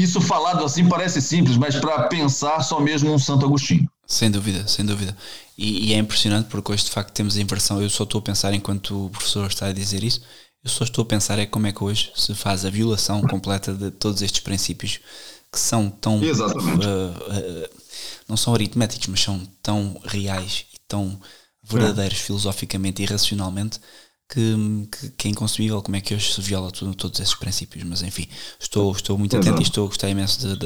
Isso falado assim parece simples, mas para pensar só mesmo um Santo Agostinho. Sem dúvida, sem dúvida. E, e, é impressionante porque hoje de facto temos a inversão. Eu só estou a pensar, enquanto o professor está a dizer isso, eu só estou a pensar é como é que hoje se faz a violação completa de todos estes princípios que são tão. Exatamente. Uh, uh, não são aritméticos, mas são tão reais e tão verdadeiros é. filosoficamente e racionalmente que, que, que, é inconcebível como é que hoje se viola tudo, todos esses princípios. Mas enfim, estou, estou muito atento e estou a gostar imenso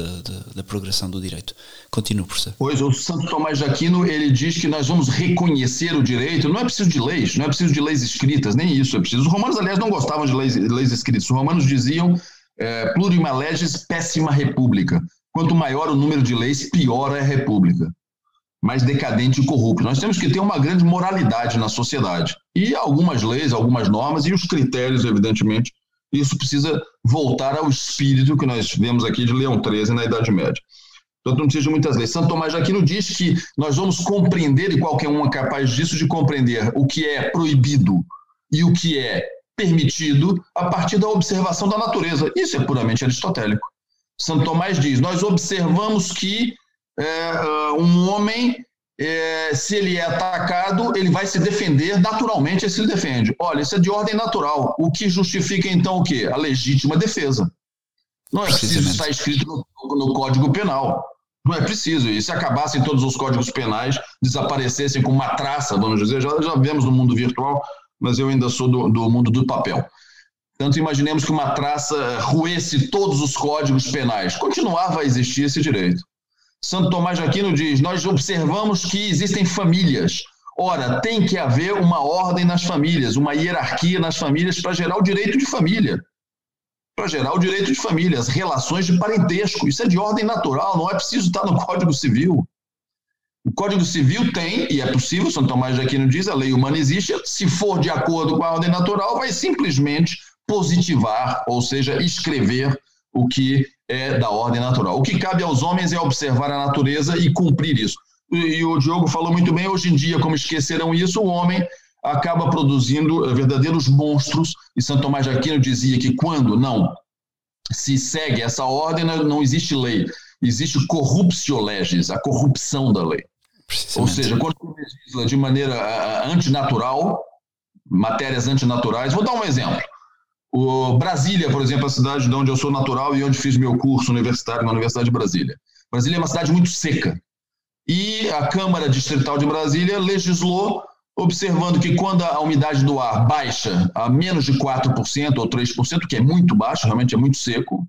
da progressão do direito. Continuo, professor. Pois, o Santo Tomás de Aquino ele diz que nós vamos reconhecer o direito, não é preciso de leis, não é preciso de leis escritas, nem isso é preciso. Os romanos, aliás, não gostavam de leis, leis escritas. Os romanos diziam é, plurima legis, péssima república. Quanto maior o número de leis, pior é a república mais decadente e corrupto. Nós temos que ter uma grande moralidade na sociedade. E algumas leis, algumas normas e os critérios, evidentemente, isso precisa voltar ao espírito que nós vemos aqui de Leão XIII na Idade Média. Portanto, não precisa de muitas leis. Santo Tomás de Aquino diz que nós vamos compreender, e qualquer um é capaz disso, de compreender o que é proibido e o que é permitido a partir da observação da natureza. Isso é puramente aristotélico. Santo Tomás diz: nós observamos que é, ah, um homem, é, se ele é atacado, ele vai se defender naturalmente, se ele defende. Olha, isso é de ordem natural. O que justifica então o quê? A legítima defesa. Não é preciso estar escrito no, no Código Penal. Não é preciso. E se acabassem todos os códigos penais, desaparecessem com uma traça, vamos dizer, já, já vemos no mundo virtual, mas eu ainda sou do, do mundo do papel. Tanto imaginemos que uma traça roesse todos os códigos penais. Continuava a existir esse direito. Santo Tomás de Aquino diz: Nós observamos que existem famílias. Ora, tem que haver uma ordem nas famílias, uma hierarquia nas famílias para gerar o direito de família. Para gerar o direito de família, as relações de parentesco. Isso é de ordem natural, não é preciso estar no Código Civil. O Código Civil tem, e é possível, Santo Tomás de Aquino diz, a lei humana existe, se for de acordo com a ordem natural, vai simplesmente positivar, ou seja, escrever o que é da ordem natural. O que cabe aos homens é observar a natureza e cumprir isso. E, o Diogo falou muito bem, hoje em dia, como esqueceram isso, o homem acaba produzindo eh, verdadeiros monstros, e Santo Tomás de Aquino dizia que quando não se segue essa ordem, não existe lei, existe corruptio legis, a corrupção da lei. Ou seja, quando se legisla de maneira antinatural, matérias antinaturais, vou dar um exemplo. O Brasília, por exemplo, a cidade de onde eu sou natural e onde fiz meu curso universitário na Universidade de Brasília. Brasília é uma cidade muito seca. E a Câmara Distrital de Brasília legislou observando que quando a umidade do ar baixa a menos de 4% ou 3%, que é muito baixo, realmente é muito seco,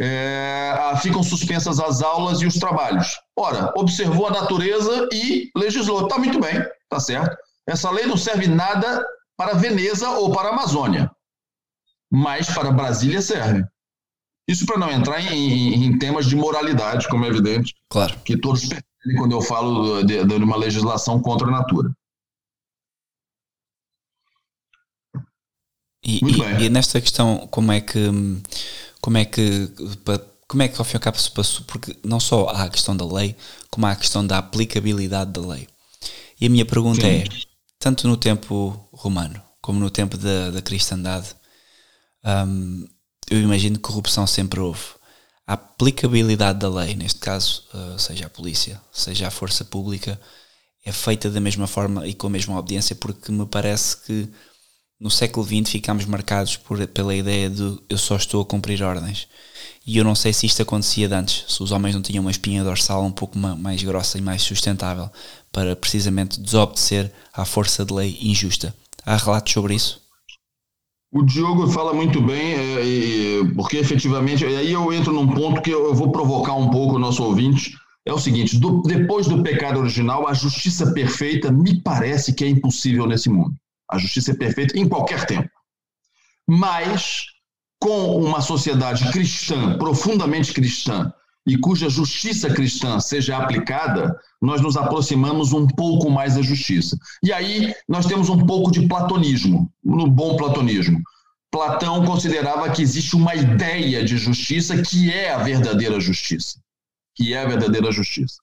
é, ficam suspensas as aulas e os trabalhos. Ora, observou a natureza e legislou. Está muito bem, está certo. Essa lei não serve nada para Veneza ou para a Amazônia mas para Brasília serve. Isso para não entrar em, em, temas de moralidade, como é evidente. Claro. Que todos percebem quando eu falo de, de uma legislação contra a natura. E, e, e, nesta questão, como é que como é que como é que ao fim e ao cabo se passou? Porque não só há a questão da lei, como há a questão da aplicabilidade da lei. E a minha pergunta Sim. é, tanto no tempo romano como no tempo da, da cristandade, um, eu imagino que corrupção sempre houve. A aplicabilidade da lei, neste caso, uh, seja a polícia, seja a força pública, é feita da mesma forma e com a mesma obediência, porque me parece que no século XX ficámos marcados por, pela ideia de eu só estou a cumprir ordens. E eu não sei se isto acontecia de antes, se os homens não tinham uma espinha dorsal um pouco mais grossa e mais sustentável para precisamente desobedecer à força de lei injusta. Há relatos sobre isso? O Diogo fala muito bem, é, porque efetivamente, aí eu entro num ponto que eu vou provocar um pouco o nosso ouvinte. É o seguinte: do, depois do pecado original, a justiça perfeita me parece que é impossível nesse mundo. A justiça é perfeita em qualquer tempo. Mas, com uma sociedade cristã, profundamente cristã, e cuja justiça cristã seja aplicada, nós nos aproximamos um pouco mais da justiça. E aí nós temos um pouco de platonismo, no bom platonismo. Platão considerava que existe uma ideia de justiça que é a verdadeira justiça, que é a verdadeira justiça.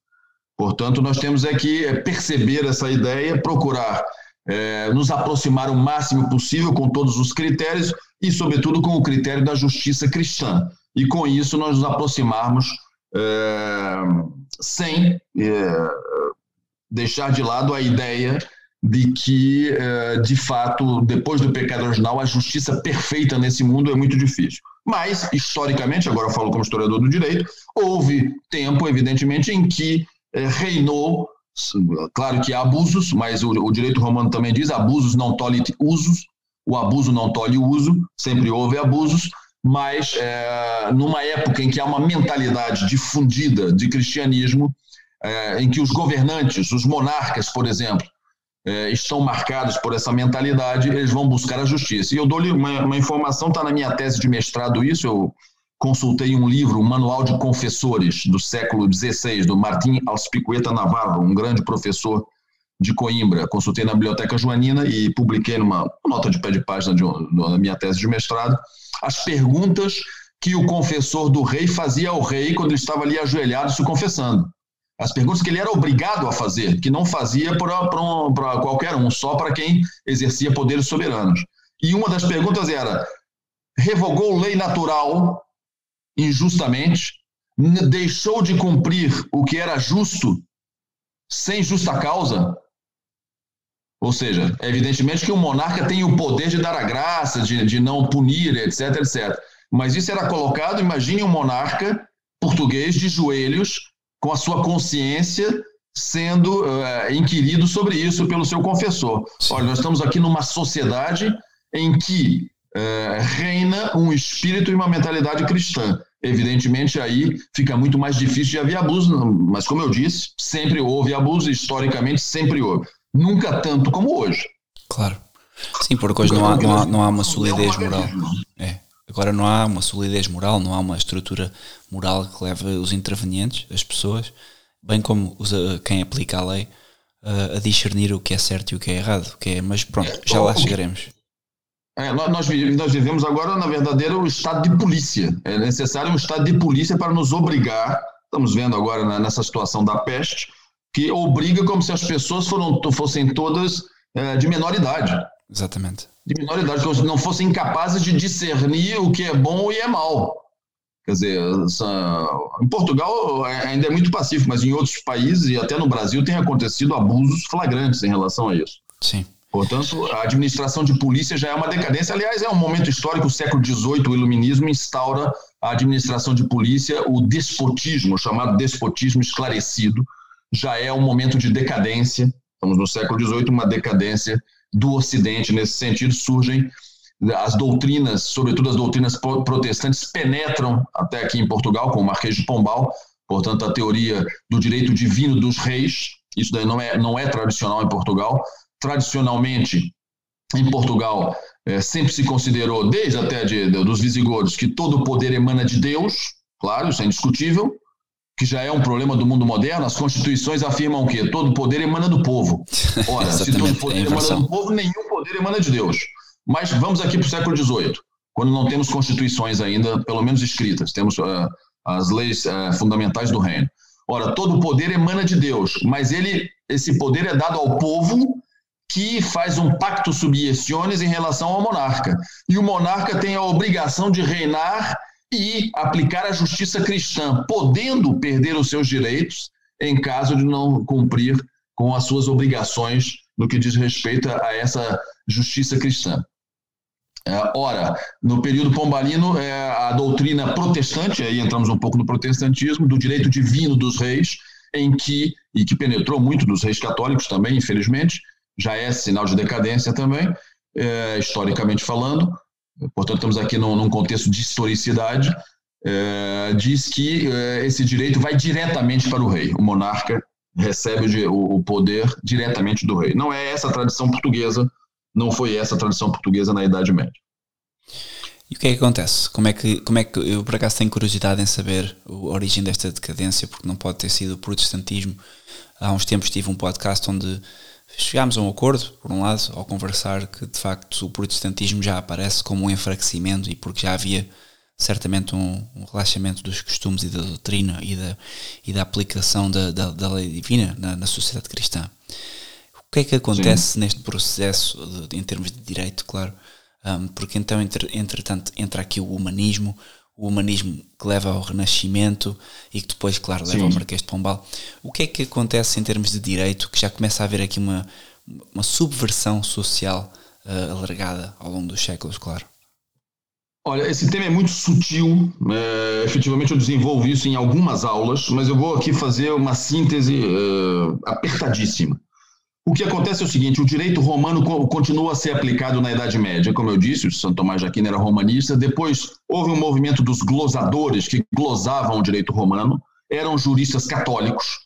Portanto, nós temos é que perceber essa ideia, procurar é, nos aproximar o máximo possível com todos os critérios e, sobretudo, com o critério da justiça cristã. E com isso nós nos aproximarmos é, sem é, deixar de lado a ideia de que, é, de fato, depois do pecado original, a justiça perfeita nesse mundo é muito difícil. Mas, historicamente, agora eu falo como historiador do direito, houve tempo, evidentemente, em que é, reinou Claro que há abusos, mas o, o direito romano também diz: abusos não tolhe usos, o abuso não tolhe o uso, sempre houve abusos, mas é, numa época em que há uma mentalidade difundida de cristianismo, é, em que os governantes, os monarcas, por exemplo, é, estão marcados por essa mentalidade, eles vão buscar a justiça. E eu dou-lhe uma, uma informação, está na minha tese de mestrado isso, eu consultei um livro, um manual de confessores do século XVI, do Martim Alspicueta Navarro, um grande professor de Coimbra. Consultei na Biblioteca Joanina e publiquei numa nota de pé de página da minha tese de mestrado as perguntas que o confessor do rei fazia ao rei quando ele estava ali ajoelhado se confessando. As perguntas que ele era obrigado a fazer, que não fazia para qualquer um, só para quem exercia poderes soberanos. E uma das perguntas era: revogou lei natural injustamente, deixou de cumprir o que era justo sem justa causa? Ou seja, evidentemente que o monarca tem o poder de dar a graça, de, de não punir, etc, etc. Mas isso era colocado, imagine um monarca português de joelhos, com a sua consciência sendo uh, inquirido sobre isso pelo seu confessor. Olha, nós estamos aqui numa sociedade em que uh, reina um espírito e uma mentalidade cristã evidentemente aí fica muito mais difícil de haver abuso, mas como eu disse, sempre houve abuso, historicamente sempre houve. Nunca tanto como hoje. Claro. Sim, porque hoje não há, não há, não há uma solidez moral. É. Agora não há uma solidez moral, não há uma estrutura moral que leve os intervenientes, as pessoas, bem como os, quem aplica a lei, a discernir o que é certo e o que é errado. Que é, mas pronto, já lá chegaremos. É, nós, nós, vivemos agora, na verdadeira, o estado de polícia. É necessário um estado de polícia para nos obrigar, estamos vendo agora nessa situação da peste, que obriga como se as pessoas foram, fossem todas é, de menor idade. Exatamente. De menor idade, como se não fossem incapazes de discernir o que é bom e é mal. Quer dizer, em Portugal é, ainda é muito pacífico, mas em outros países e até no Brasil tem acontecido abusos flagrantes em relação a isso. Sim. Portanto, a administração de polícia já é uma decadência. Aliás, é um momento histórico, o século XVIII, o iluminismo instaura a administração de polícia, o despotismo, o chamado despotismo esclarecido, já é um momento de decadência. Estamos no século XVIII, uma decadência do Ocidente. Nesse sentido, surgem as doutrinas, sobretudo as doutrinas protestantes, penetram até aqui em Portugal, com o Marquês de Pombal, portanto, a teoria do direito divino dos reis. Isso daí não é, não é tradicional em Portugal tradicionalmente em Portugal é, sempre se considerou, desde até de, de, dos visigodos, que todo o poder emana de Deus, claro, isso é indiscutível, que já é um problema do mundo moderno. As constituições afirmam que todo poder emana do povo. Ora, se todo poder emana do povo, nenhum poder emana de Deus. Mas vamos aqui para o século XVIII, quando não temos constituições ainda, pelo menos escritas, temos uh, as leis uh, fundamentais do reino. Ora, todo o poder emana de Deus, mas ele, esse poder é dado ao povo que faz um pacto subieciones em relação ao monarca. E o monarca tem a obrigação de reinar e aplicar a justiça cristã, podendo perder os seus direitos em caso de não cumprir com as suas obrigações no que diz respeito a essa justiça cristã. É, ora, no período pombalino, é, a doutrina protestante, aí entramos um pouco no protestantismo, do direito divino dos reis, em que, e que penetrou muito dos reis católicos também, infelizmente, já é sinal de decadência também, é, historicamente falando, portanto, estamos aqui num, num contexto de historicidade, é, diz que é, esse direito vai diretamente para o rei, o monarca recebe o, o poder diretamente do rei. Não é essa a tradição portuguesa, não foi essa a tradição portuguesa na Idade Média. E o que é que acontece? Como é que, como é que eu por acaso tenho curiosidade em saber a origem desta decadência, porque não pode ter sido o protestantismo. Há uns tempos tive um podcast onde chegámos a um acordo, por um lado, ao conversar que de facto o protestantismo já aparece como um enfraquecimento e porque já havia certamente um, um relaxamento dos costumes e da doutrina e da, e da aplicação da, da, da lei divina na, na, sociedade cristã. O que é que acontece Sim. neste processo, de, em termos de direito, claro? Um, porque então, entre, entretanto, entra aqui o humanismo, o humanismo que leva ao Renascimento e que depois, claro, leva Sim. ao Marquês de Pombal. O que é que acontece em termos de direito, que já começa a haver aqui uma, uma subversão social uh, alargada ao longo dos séculos, claro? Olha, esse tema é muito sutil. É, efetivamente, eu desenvolvo isso em algumas aulas, mas eu vou aqui fazer uma síntese é, apertadíssima. O que acontece é o seguinte: o direito romano continua a ser aplicado na Idade Média. Como eu disse, o Santo Tomás de Aquino era romanista. Depois houve um movimento dos glosadores que glosavam o direito romano. Eram juristas católicos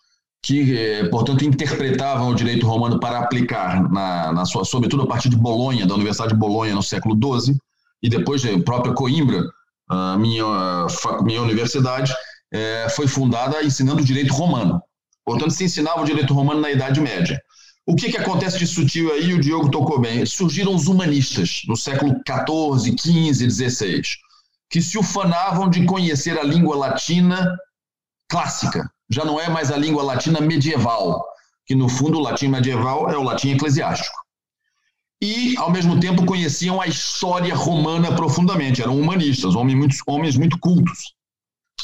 que, é, portanto, interpretavam o direito romano para aplicar, na, na sua, sobretudo a partir de Bolonha, da Universidade de Bolonha, no século XII e depois a própria Coimbra, a minha, a minha universidade, é, foi fundada ensinando o direito romano. Portanto, se ensinava o direito romano na Idade Média. O que, que acontece de sutil aí, o Diogo tocou bem, surgiram os humanistas no século XIV, XV, XVI, que se ufanavam de conhecer a língua latina clássica, já não é mais a língua latina medieval, que no fundo o latim medieval é o latim eclesiástico e, ao mesmo tempo, conheciam a história romana profundamente. Eram humanistas, homens muito, homens muito cultos.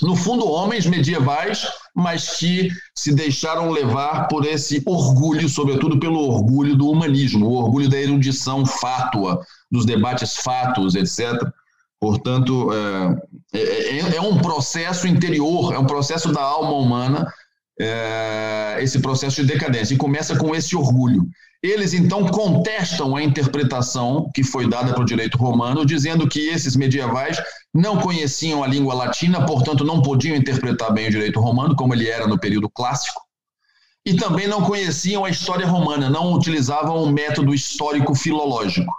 No fundo, homens medievais, mas que se deixaram levar por esse orgulho, sobretudo pelo orgulho do humanismo, o orgulho da erudição fátua, dos debates fátuos, etc. Portanto, é, é, é, é um processo interior, é um processo da alma humana, é, esse processo de decadência. E começa com esse orgulho. Eles então contestam a interpretação que foi dada para o direito romano, dizendo que esses medievais não conheciam a língua latina, portanto não podiam interpretar bem o direito romano, como ele era no período clássico, e também não conheciam a história romana, não utilizavam o método histórico-filológico,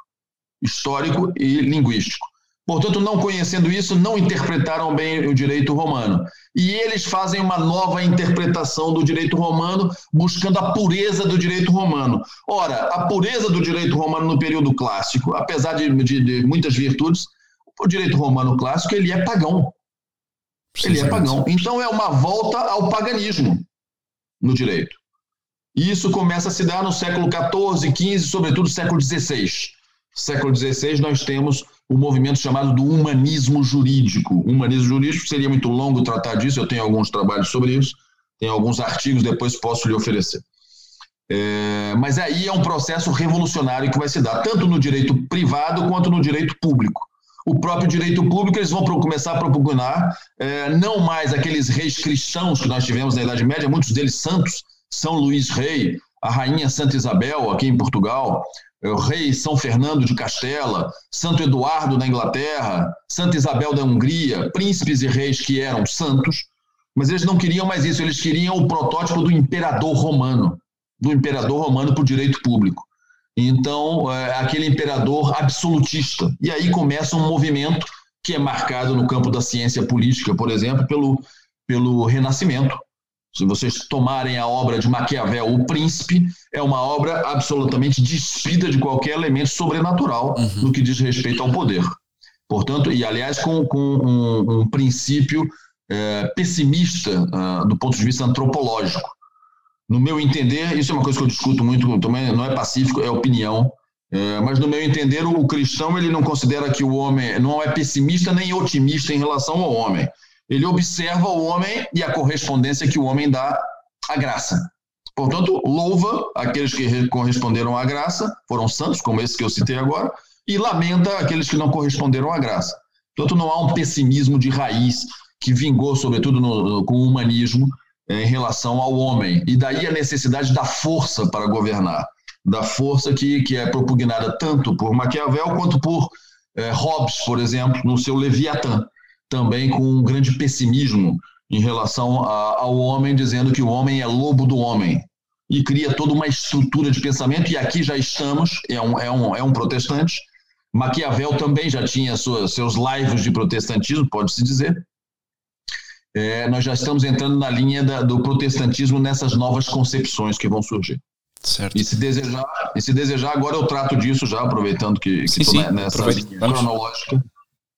histórico e linguístico. Portanto, não conhecendo isso, não interpretaram bem o direito romano. E eles fazem uma nova interpretação do direito romano, buscando a pureza do direito romano. Ora, a pureza do direito romano no período clássico, apesar de, de, de muitas virtudes, o direito romano clássico ele é pagão. Ele é pagão. Então é uma volta ao paganismo no direito. E isso começa a se dar no século XIV, XV, sobretudo século XVI. Século XVI nós temos o movimento chamado do humanismo jurídico. O humanismo jurídico seria muito longo tratar disso, eu tenho alguns trabalhos sobre isso, tenho alguns artigos, depois posso lhe oferecer. É, mas aí é um processo revolucionário que vai se dar, tanto no direito privado quanto no direito público. O próprio direito público, eles vão começar a propugnar é, não mais aqueles reis cristãos que nós tivemos na Idade Média, muitos deles santos, São Luís Rei, a rainha Santa Isabel, aqui em Portugal, rei São Fernando de Castela, Santo Eduardo da Inglaterra, Santa Isabel da Hungria, príncipes e reis que eram santos, mas eles não queriam mais isso, eles queriam o protótipo do imperador romano, do imperador romano para o direito público. Então, é, aquele imperador absolutista. E aí começa um movimento que é marcado no campo da ciência política, por exemplo, pelo, pelo Renascimento, se vocês tomarem a obra de Maquiavel, O Príncipe, é uma obra absolutamente despida de qualquer elemento sobrenatural uhum. no que diz respeito ao poder. Portanto, e aliás, com, com um, um, princípio é, pessimista uh, do ponto de vista antropológico. No meu entender, isso é uma coisa que eu discuto muito, também não é pacífico, é opinião. É, mas no meu entender, o cristão ele não considera que o homem não é pessimista nem otimista em relação ao homem ele observa o homem e a correspondência que o homem dá à graça. Portanto, louva aqueles que corresponderam à graça, foram santos, como esse que eu citei agora, e lamenta aqueles que não corresponderam à graça. Portanto, não há um pessimismo de raiz que vingou, sobretudo, no, com o humanismo é, em relação ao homem. E daí a necessidade da força para governar, da força que, que é propugnada tanto por Maquiavel quanto por é, Hobbes, por exemplo, no seu Leviatã, também com um grande pessimismo em relação a, ao homem, dizendo que o homem é lobo do homem. E cria toda uma estrutura de pensamento, e aqui já estamos, é um, é um, é um protestante. Maquiavel também já tinha suas, seus lives de protestantismo, pode-se dizer. É, nós já estamos entrando na linha da, do protestantismo nessas novas concepções que vão surgir. Certo. E se desejar, e se desejar agora eu trato disso já, aproveitando que estou nessa linha cronológica,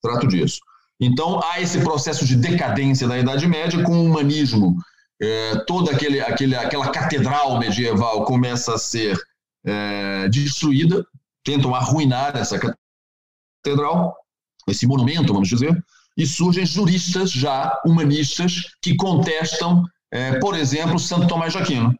trato disso. Então, há esse processo de decadência da Idade Média com o humanismo. É, toda aquele, aquele, aquela catedral medieval começa a ser é, destruída, tentam arruinar essa catedral, esse monumento, vamos dizer, e surgem juristas já humanistas que contestam, é, por exemplo, Santo Tomás de Aquino.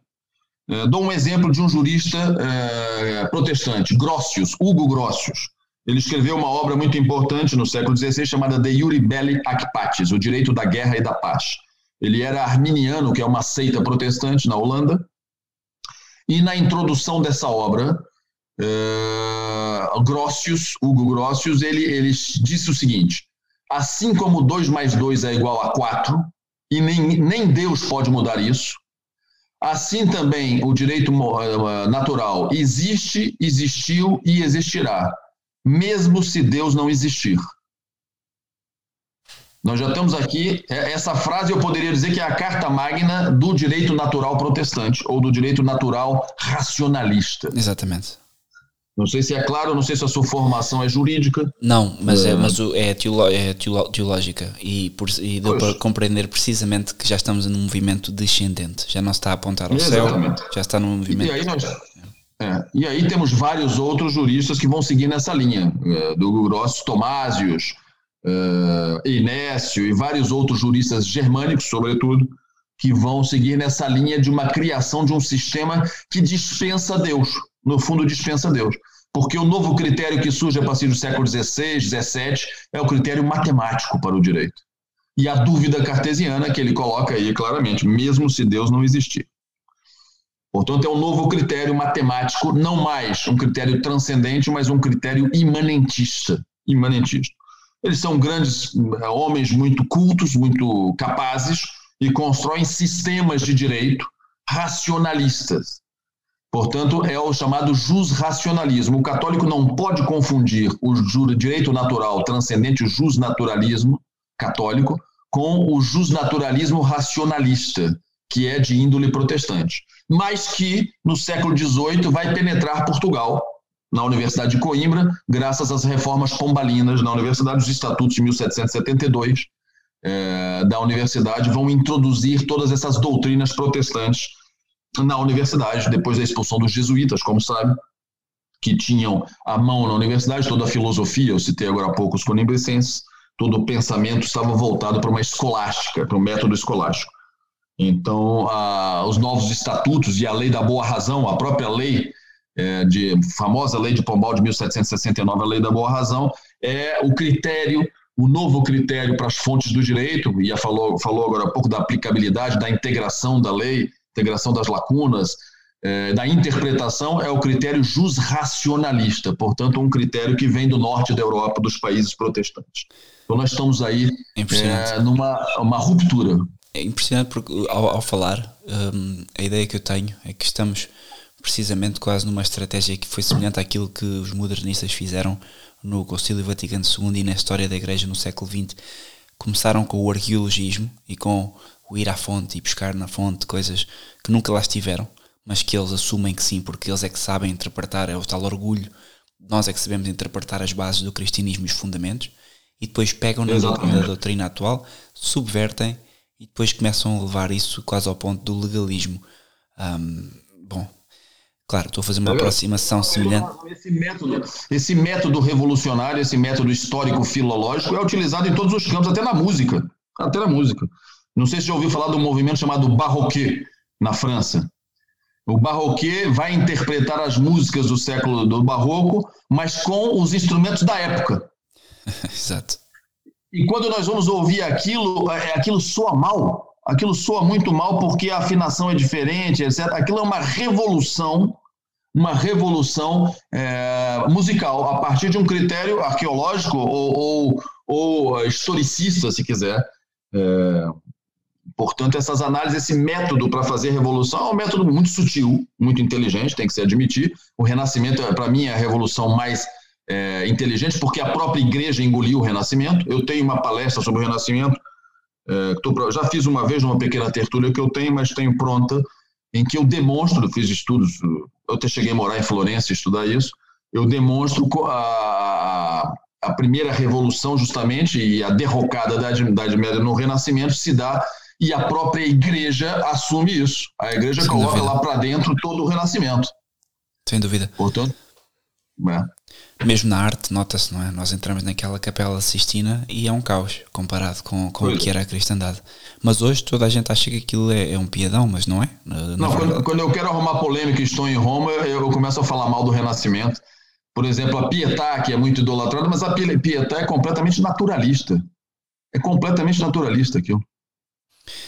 É, dou um exemplo de um jurista é, protestante, Grossius, Hugo Grossius. Ele escreveu uma obra muito importante no século XVI chamada De Iure Belli Ac Pacis, O Direito da Guerra e da Paz. Ele era arminiano, que é uma seita protestante na Holanda, e na introdução dessa obra, uh, Hugo Grossius, ele, ele disse o seguinte, assim como 2 mais 2 é igual a 4, e nem, nem Deus pode mudar isso, assim também o direito eh, natural existe, existiu e existirá mesmo se Deus não existir. Nós já temos aqui, é, essa frase eu poderia dizer que é a carta magna do direito natural protestante, ou do direito natural racionalista. Exatamente. Não sei se é claro, não sei se a sua formação é jurídica. Não, mas é, é mas é, teolo, é teológica e, por, e deu pois. para compreender precisamente que já estamos num movimento descendente. Já não se está a apontar ao céu, já está num movimento. E aí nós, é, e aí temos vários outros juristas que vão seguir nessa linha, é, do Grossos Tomásios, é, Inécio e vários outros juristas germânicos, sobretudo, que vão seguir nessa linha de uma criação de um sistema que dispensa Deus, no fundo dispensa Deus. Porque o novo critério que surge a partir do século XVI, XVII, é o critério matemático para o direito. E a dúvida cartesiana que ele coloca aí claramente, mesmo se Deus não existir. Portanto, é um novo critério matemático, não mais um critério transcendente, mas um critério imanentista. imanentista. Eles são grandes eh, homens muito cultos, muito capazes e constroem sistemas de direito racionalistas. Portanto, é o chamado jus-racionalismo. O católico não pode confundir o direito natural transcendente, o jus-naturalismo católico, com o jus-naturalismo racionalista, que é de índole protestante, mas que no século XVIII vai penetrar Portugal, na Universidade de Coimbra, graças às reformas pombalinas na Universidade, os estatutos de 1772 é, da Universidade vão introduzir todas essas doutrinas protestantes na Universidade, depois da expulsão dos jesuítas, como sabe, que tinham a mão na Universidade, toda a filosofia, eu citei agora há pouco os conimbricenses, todo o pensamento estava voltado para uma escolástica, para um método escolástico. Então, a, os novos estatutos e a lei da boa razão, a própria lei é, de famosa lei de Pombal de 1769, a lei da boa razão, é o critério, o novo critério para as fontes do direito. E falou, falou agora há pouco da aplicabilidade, da integração da lei, integração das lacunas, é, da interpretação é o critério jus racionalista, portanto, um critério que vem do norte da Europa, dos países protestantes. Então, nós estamos aí é, numa uma ruptura é impressionante porque ao, ao falar, um, a ideia que eu tenho é que estamos precisamente quase numa estratégia que foi semelhante àquilo que os modernistas fizeram no Concílio Vaticano II e na história da Igreja no século XX. Começaram com o arqueologismo e com o ir à fonte e buscar na fonte coisas que nunca lá estiveram, mas que eles assumem que sim, porque eles é que sabem interpretar, é o tal orgulho, nós é que sabemos interpretar as bases do cristianismo e os fundamentos, e depois pegam na, na doutrina atual, subvertem e depois começam a levar isso quase ao ponto do legalismo. Um, bom, claro, estou a fazer uma aproximação semelhante. Esse método, esse método revolucionário, esse método histórico-filológico é utilizado em todos os campos, até na música. Até na música. Não sei se já ouviu falar do movimento chamado Barroquet, na França. O barroquê vai interpretar as músicas do século do barroco, mas com os instrumentos da época. Exato. E quando nós vamos ouvir aquilo, é, aquilo soa mal. Aquilo soa muito mal porque a afinação é diferente, etc. Aquilo é uma revolução, uma revolução é, musical a partir de um critério arqueológico ou, ou, ou historicista, se quiser. É, Portanto, essas análises, esse método para fazer revolução é um método muito sutil, muito inteligente, tem que se admitir. O Renascimento, para mim, é a revolução mais é, inteligente, porque a própria igreja engoliu o Renascimento. Eu tenho uma palestra sobre o Renascimento, é, tô, já fiz uma vez numa pequena tertúlia que eu tenho, mas tenho pronta, em que eu demonstro, fiz estudos, eu até cheguei a morar em Florença e estudar isso, eu demonstro a, a primeira revolução, justamente, e a derrocada da Idade Média no Renascimento se dá e a própria igreja assume isso. A igreja Sem coloca dúvida. lá para dentro todo o renascimento. Sem dúvida. Portanto, é. Mesmo na arte, nota-se, não é? Nós entramos naquela capela Sistina e é um caos comparado com, com o que era a cristandade. Mas hoje toda a gente acha que aquilo é, é um piadão, mas não é? Na, não, quando, quando, eu quero arrumar polêmica e estou em Roma, eu começo a falar mal do Renascimento. Por exemplo, a Pietà, que é muito idolatrada, mas a Pietà é completamente naturalista. É completamente naturalista aquilo.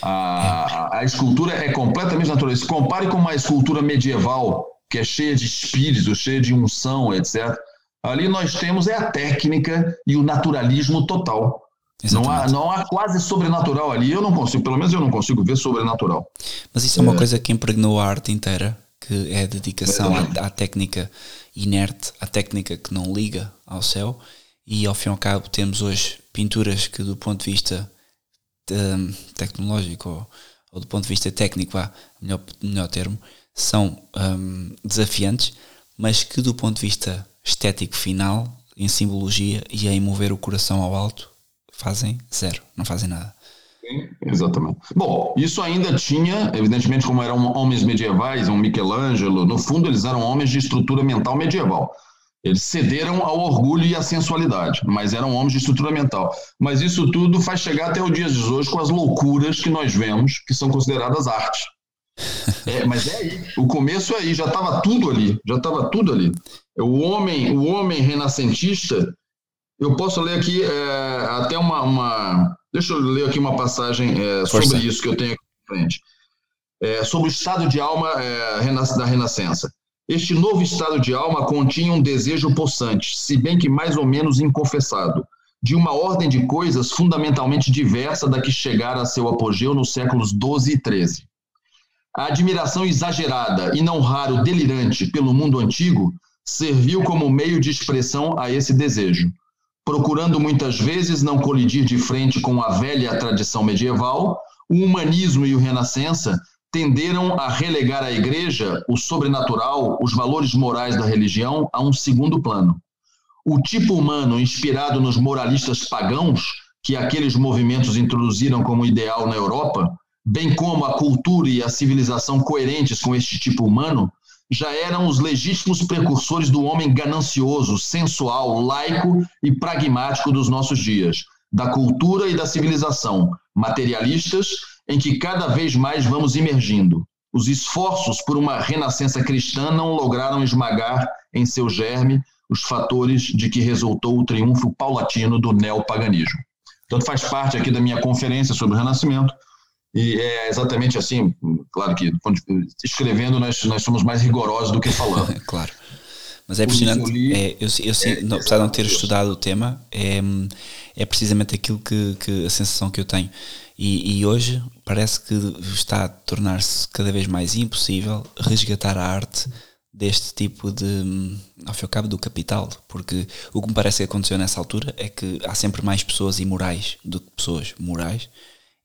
A, a, escultura é completamente natural. Se compare com uma escultura medieval, que é cheia de espírito, cheia de unção, etc. Ali nós temos é a técnica e o naturalismo total. Não há, não há quase sobrenatural ali. Eu não consigo, pelo menos eu não consigo ver sobrenatural. Mas isso é uma é. coisa que impregnou a arte inteira, que é a dedicação à, à, técnica inerte, à técnica que não liga ao céu. E ao fim e ao cabo temos hoje pinturas que, do ponto de vista um, tecnológico ou, ou, do ponto de vista técnico, vá, melhor, melhor termo, são um, desafiantes, mas que do ponto de vista estético final, em simbologia e em mover o coração ao alto, fazem zero, não fazem nada. Sim, exatamente. Bom, isso ainda tinha, evidentemente, como eram homens medievais, um Michelangelo, no fundo eles eram homens de estrutura mental medieval. Eles cederam ao orgulho e à sensualidade, mas eram homens de estrutura mental. Mas isso tudo faz chegar até o dia de hoje com as loucuras que nós vemos, que são consideradas arte. É, mas é aí, o começo é aí, já estava tudo ali, já estava tudo ali. O homem, o homem renascentista, eu posso ler aqui é, até uma, uma, Deixa eu ler aqui uma passagem é, sobre isso que eu tenho aqui na frente. É, sobre o estado de alma é, da Renascença. Este novo estado de alma continha um desejo possante, se bem que mais ou menos inconfessado, de uma ordem de coisas fundamentalmente diversa da que chegara a seu apogeu nos séculos XII e XIII. A admiração exagerada e não raro delirante pelo mundo antigo serviu como meio de expressão a esse desejo, procurando muitas vezes não colidir de frente com a velha tradição medieval, o humanismo e o renascença tenderam a relegar a igreja, o sobrenatural, os valores morais da religião a um segundo plano. O tipo humano inspirado nos moralistas pagãos, que aqueles movimentos introduziram como ideal na Europa, bem como a cultura e a civilização coerentes com este tipo humano, já eram os legítimos precursores do homem ganancioso, sensual, laico e pragmático dos nossos dias, da cultura e da civilização, materialistas em que cada vez mais vamos emergindo. Os esforços por uma renascença cristã não lograram esmagar em seu germe os fatores de que resultou o triunfo paulatino do neopaganismo. Portanto, faz parte aqui da minha conferência sobre o Renascimento, e é exatamente assim, claro que escrevendo nós, nós somos mais rigorosos do que falando. claro. Mas é impressionante, é, eu, eu, eu, é, não, apesar de não ter estudado o tema, é, é precisamente aquilo que, que a sensação que eu tenho. E, e hoje parece que está a tornar-se cada vez mais impossível resgatar a arte deste tipo de, ao fim e ao cabo, do capital, porque o que me parece que aconteceu nessa altura é que há sempre mais pessoas imorais do que pessoas morais,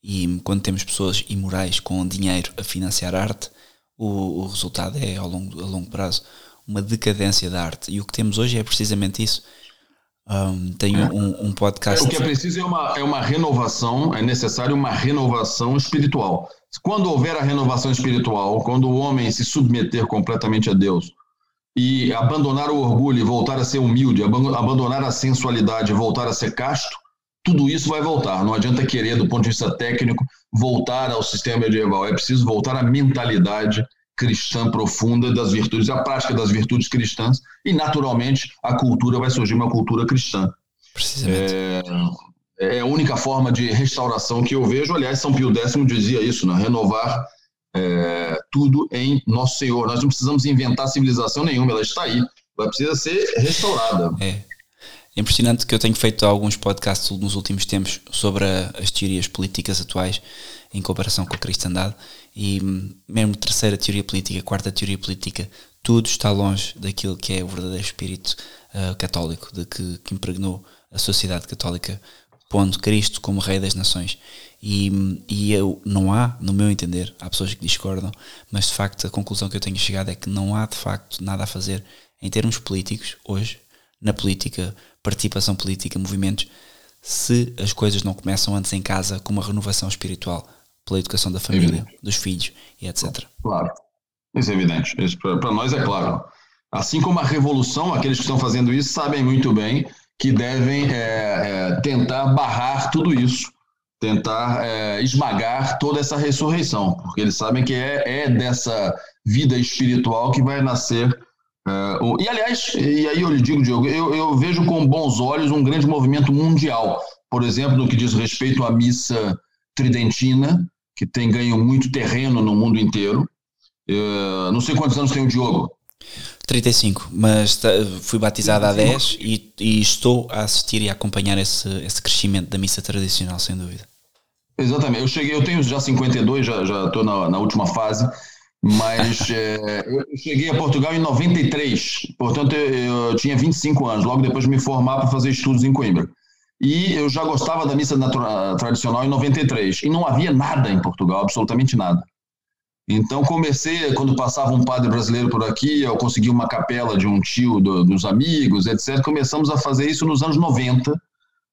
e quando temos pessoas imorais com dinheiro a financiar arte, o, o resultado é, ao longo, a longo prazo, uma decadência da arte. E o que temos hoje é precisamente isso. Um, tenho um, um, podcast. O que é preciso é uma, é uma renovação, é necessário uma renovação espiritual. Quando houver a renovação espiritual, quando o homem se submeter completamente a Deus e abandonar o orgulho e voltar a ser humilde, abandonar a sensualidade e voltar a ser casto, tudo isso vai voltar. Não adianta querer, do ponto de vista técnico, voltar ao sistema medieval. É preciso voltar à mentalidade cristã profunda das virtudes, a prática das virtudes cristãs, e naturalmente a cultura vai surgir uma cultura cristã. Precisamente. É, é a única forma de restauração que eu vejo. Aliás, São Pio X dizia isso, né? renovar é, tudo em Nosso Senhor. Nós não precisamos inventar civilização nenhuma, ela está aí. Ela precisa ser restaurada. É. É impressionante que eu tenho feito alguns podcasts nos últimos tempos sobre a, as teorias políticas atuais em comparação com a cristandade e hum, mesmo terceira teoria política, quarta teoria política, tudo está longe daquilo que é o verdadeiro espírito uh, católico, de que, que, impregnou a sociedade católica, pondo Cristo como Rei das Nações. E, hum, e eu, não há, no meu entender, há pessoas que discordam, mas de facto a conclusão que eu tenho chegado é que não há de facto nada a fazer em termos políticos hoje, na política, participação política, movimentos, se as coisas não começam antes em casa com uma renovação espiritual pela educação da família, dos filhos e etc. Claro, isso é evidente. Para nós é claro. Assim como a revolução, aqueles que estão fazendo isso sabem muito bem que devem é, é, tentar barrar tudo isso, tentar é, esmagar toda essa ressurreição, porque eles sabem que é, é dessa vida espiritual que vai nascer Uh, e aliás, e aí eu lhe digo, Diogo, eu, eu, vejo com bons olhos um grande movimento mundial, por exemplo, no que diz respeito à missa tridentina, que tem ganho muito terreno no mundo inteiro. Uh, não sei quantos anos tem o Diogo. 35, mas fui batizado há 10 e, e, estou a assistir e a acompanhar esse, esse crescimento da missa tradicional, sem dúvida. Exatamente, eu cheguei, eu tenho já 52, já estou na, na última fase, mas é, eu cheguei a Portugal em 93, portanto eu, eu tinha 25 anos, logo depois de me formar para fazer estudos em Coimbra. E eu já gostava da missa tradicional em 93, e não havia nada em Portugal, absolutamente nada. Então comecei, quando passava um padre brasileiro por aqui, eu consegui uma capela de um tio do, dos amigos, etc. Começamos a fazer isso nos anos 90. Uh,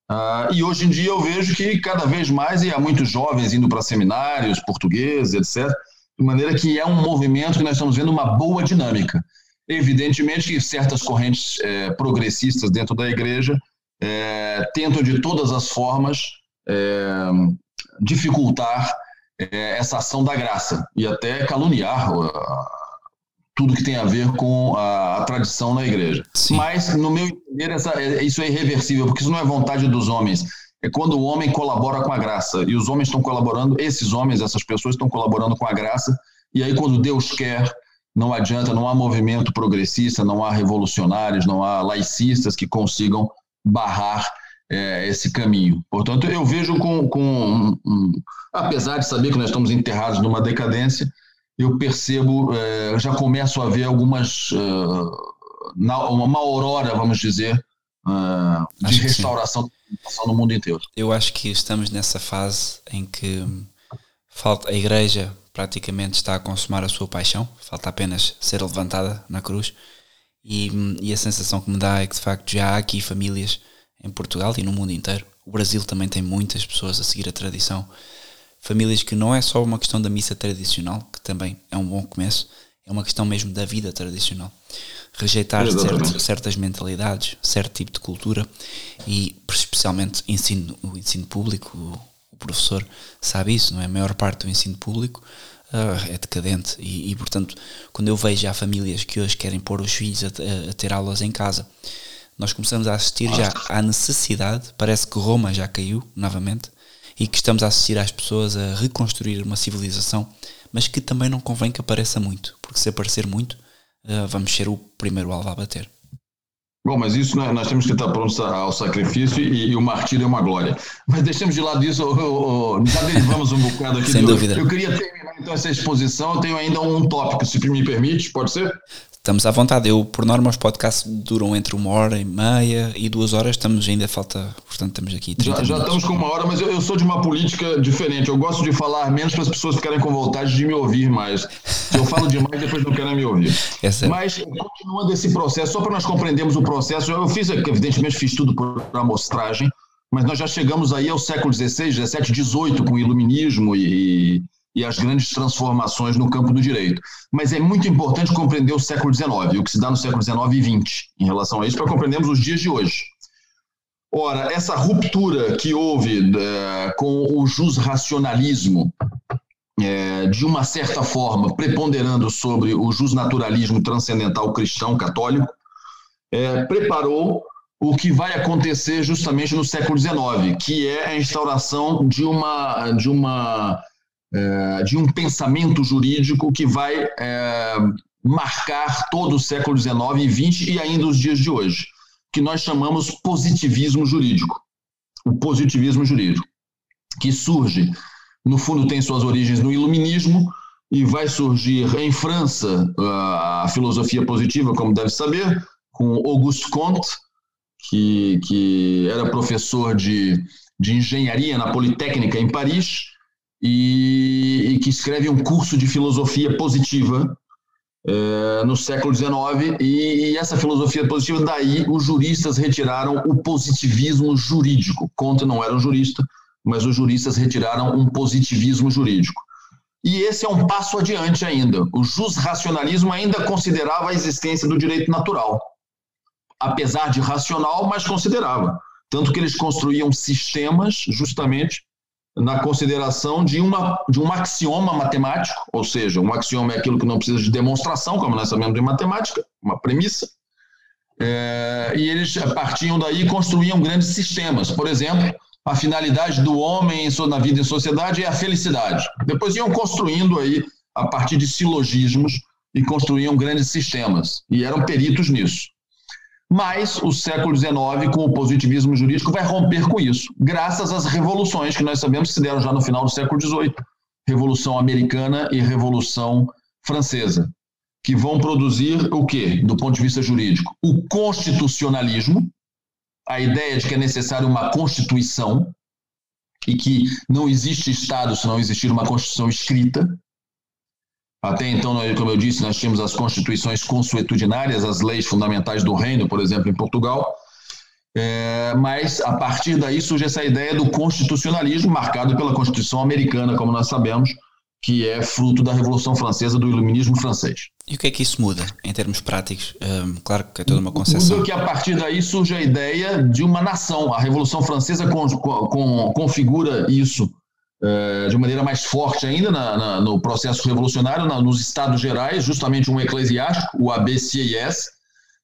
ah, e hoje em dia eu vejo que cada vez mais, e há muitos jovens indo para seminários portugueses, etc., de maneira que é um movimento que nós estamos vendo uma boa dinâmica. Evidentemente que certas correntes é, progressistas dentro da igreja é, tentam de todas as formas é, dificultar é, essa ação da graça e até caluniar tudo que tem a ver com a, a tradição na igreja. Sim. Mas, no meu entender, essa, é, isso é irreversível, porque isso não é vontade dos homens, é quando o homem colabora com a graça. E os homens estão colaborando, esses homens, essas pessoas estão colaborando com a graça. E aí, quando Deus quer, não adianta, não há movimento progressista, não há revolucionários, não há laicistas que consigam barrar é, esse caminho. Portanto, eu vejo com. com um, um, apesar de saber que nós estamos enterrados numa decadência, eu percebo, é, já começo a ver algumas. Uh, na, uma aurora, vamos dizer, uh, de restauração no mundo inteiro. Eu acho que estamos nessa fase em que falta a igreja praticamente está a consumar a sua paixão, falta apenas ser levantada na cruz. E, e, a sensação que me dá é que de facto já há aqui famílias em Portugal e no mundo inteiro. O Brasil também tem muitas pessoas a seguir a tradição. Famílias que não é só uma questão da missa tradicional, que também é um bom começo, é uma questão mesmo da vida tradicional. Rejeitar certo, certas mentalidades, certo tipo de cultura e especialmente ensino, o ensino público, o, o professor sabe isso, não é? A maior parte do ensino público uh, é decadente e, e, portanto quando eu vejo já famílias que hoje querem pôr os filhos a, a, a ter aulas em casa nós começamos a assistir já à necessidade, parece que Roma já caiu novamente e que estamos a assistir às pessoas a reconstruir uma civilização, mas que também não convém que apareça muito, porque se aparecer muito, uh, vamos ser o primeiro alvo a bater. Bom, mas isso né, nós temos que estar prontos ao sacrifício e, e, o martírio é uma glória. Mas deixemos de lado isso, oh, oh, já derivamos um bocado aqui. Sem dúvida. Eu queria terminar então essa exposição, eu tenho ainda um tópico, se me permite, pode ser? Estamos à vontade. Eu, por norma, os podcasts duram entre uma hora e meia e duas horas. Estamos ainda falta, portanto, estamos aqui 30 já, já estamos com uma hora, mas eu, eu, sou de uma política diferente. Eu gosto de falar menos para as pessoas ficarem com vontade de me ouvir mais. Se eu falo demais, depois não querem me ouvir. É mas, continuando esse processo, só para nós compreendermos o processo, eu fiz, evidentemente, fiz tudo por amostragem, mas nós já chegamos aí ao século XVI, XVII, XVIII, com o iluminismo e e as grandes transformações no campo do direito. Mas é muito importante compreender o século XIX, o que se dá no século XIX e XX em relação a isso, para compreendermos os dias de hoje. Ora, essa ruptura que houve é, com o jus racionalismo é, de uma certa forma, preponderando sobre o justnaturalismo transcendental cristão católico, é, preparou o que vai acontecer justamente no século XIX, que é a instauração de uma de uma é, de um pensamento jurídico que vai é, marcar todo o século XIX e XX e ainda os dias de hoje, que nós chamamos positivismo jurídico. O positivismo jurídico, que surge no fundo tem suas origens no iluminismo e vai surgir em França a filosofia positiva, como deve saber, com Auguste Comte, que, que era professor de, de engenharia na Politécnica em Paris e, e que escreve um curso de filosofia positiva é, no século XIX, e, e, essa filosofia positiva, daí os juristas retiraram o positivismo jurídico. Comte não era um jurista, mas os juristas retiraram um positivismo jurídico. E esse é um passo adiante ainda. O racionalismo ainda considerava a existência do direito natural, apesar de racional, mas considerava. Tanto que eles construíam sistemas justamente na consideração de, uma, de um axioma matemático, ou seja, um axioma é aquilo que não precisa de demonstração, como nós sabemos em matemática, uma premissa, é, e eles partiam daí e construíam grandes sistemas. Por exemplo, a finalidade do homem na vida em sociedade é a felicidade. Depois iam construindo aí, a partir de silogismos, e construíam grandes sistemas, e eram peritos nisso. Mas o século XIX, com o positivismo jurídico, vai romper com isso, graças às revoluções que nós sabemos que se deram já no final do século XVIII Revolução Americana e Revolução Francesa, que vão produzir o quê, do ponto de vista jurídico? O constitucionalismo, a ideia de que é necessário uma Constituição e que não existe Estado se não existir uma Constituição escrita. Até então, como eu disse, nós tínhamos as constituições consuetudinárias, as leis fundamentais do reino, por exemplo, em Portugal. É, mas a partir daí surge essa ideia do constitucionalismo, marcado pela Constituição americana, como nós sabemos, que é fruto da Revolução Francesa, do Iluminismo francês. E o que é que isso muda em termos práticos? Um, claro que é toda uma concessão. Muda que a partir daí surge a ideia de uma nação. A Revolução Francesa con, con, configura isso uh, de maneira mais forte ainda na, na, no processo revolucionário, na, nos Estados Gerais, justamente um eclesiástico, o ABCIS,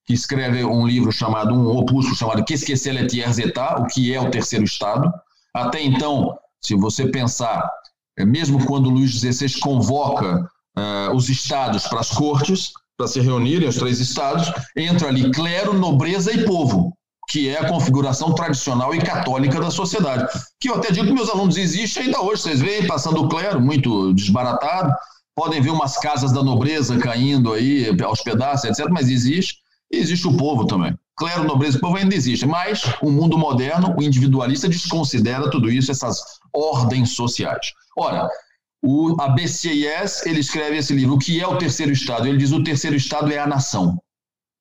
que escreve um livro chamado, um opúsculo chamado Que esquecer le tiers état, o que é o terceiro Estado. Até então, se você pensar é, mesmo quando Luís XVI convoca uh, os estados para as cortes, para se reunirem, os três estados, entra ali clero, nobreza e povo, que é a configuração tradicional e católica da sociedade. Que eu até digo que meus alunos existem ainda hoje, vocês veem passando o clero, muito desbaratado, podem ver umas casas da nobreza caindo aí aos pedaços, etc., mas existe, e existe o povo também. Clero, nobreza povo ainda existe, mas o mundo moderno, o individualista, desconsidera tudo isso, essas ordens sociais. Ora, o, a BCIS, ele escreve esse livro, o que é o terceiro estado? Ele diz o terceiro estado é a nação.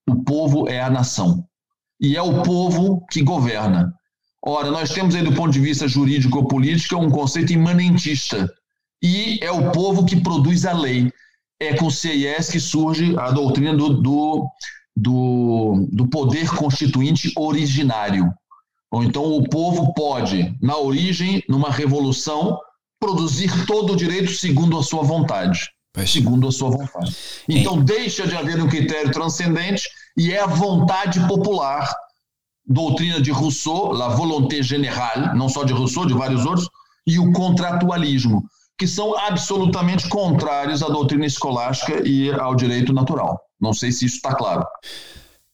O povo é a nação. E é o povo que governa. Ora, nós temos aí do ponto de vista jurídico-político um conceito imanentista. E é o povo que produz a lei. É com o CIS que surge a doutrina do, do, do, do poder constituinte originário. Ou então o povo pode, na origem, numa revolução, produzir todo o direito segundo a sua vontade. Segundo a sua vontade. Então deixa de haver um critério transcendente e é a vontade popular. Doutrina de Rousseau, la volonté générale, não só de Rousseau, de vários outros, e o contratualismo, que são absolutamente contrários à doutrina escolástica e ao direito natural. Não sei se isso está claro.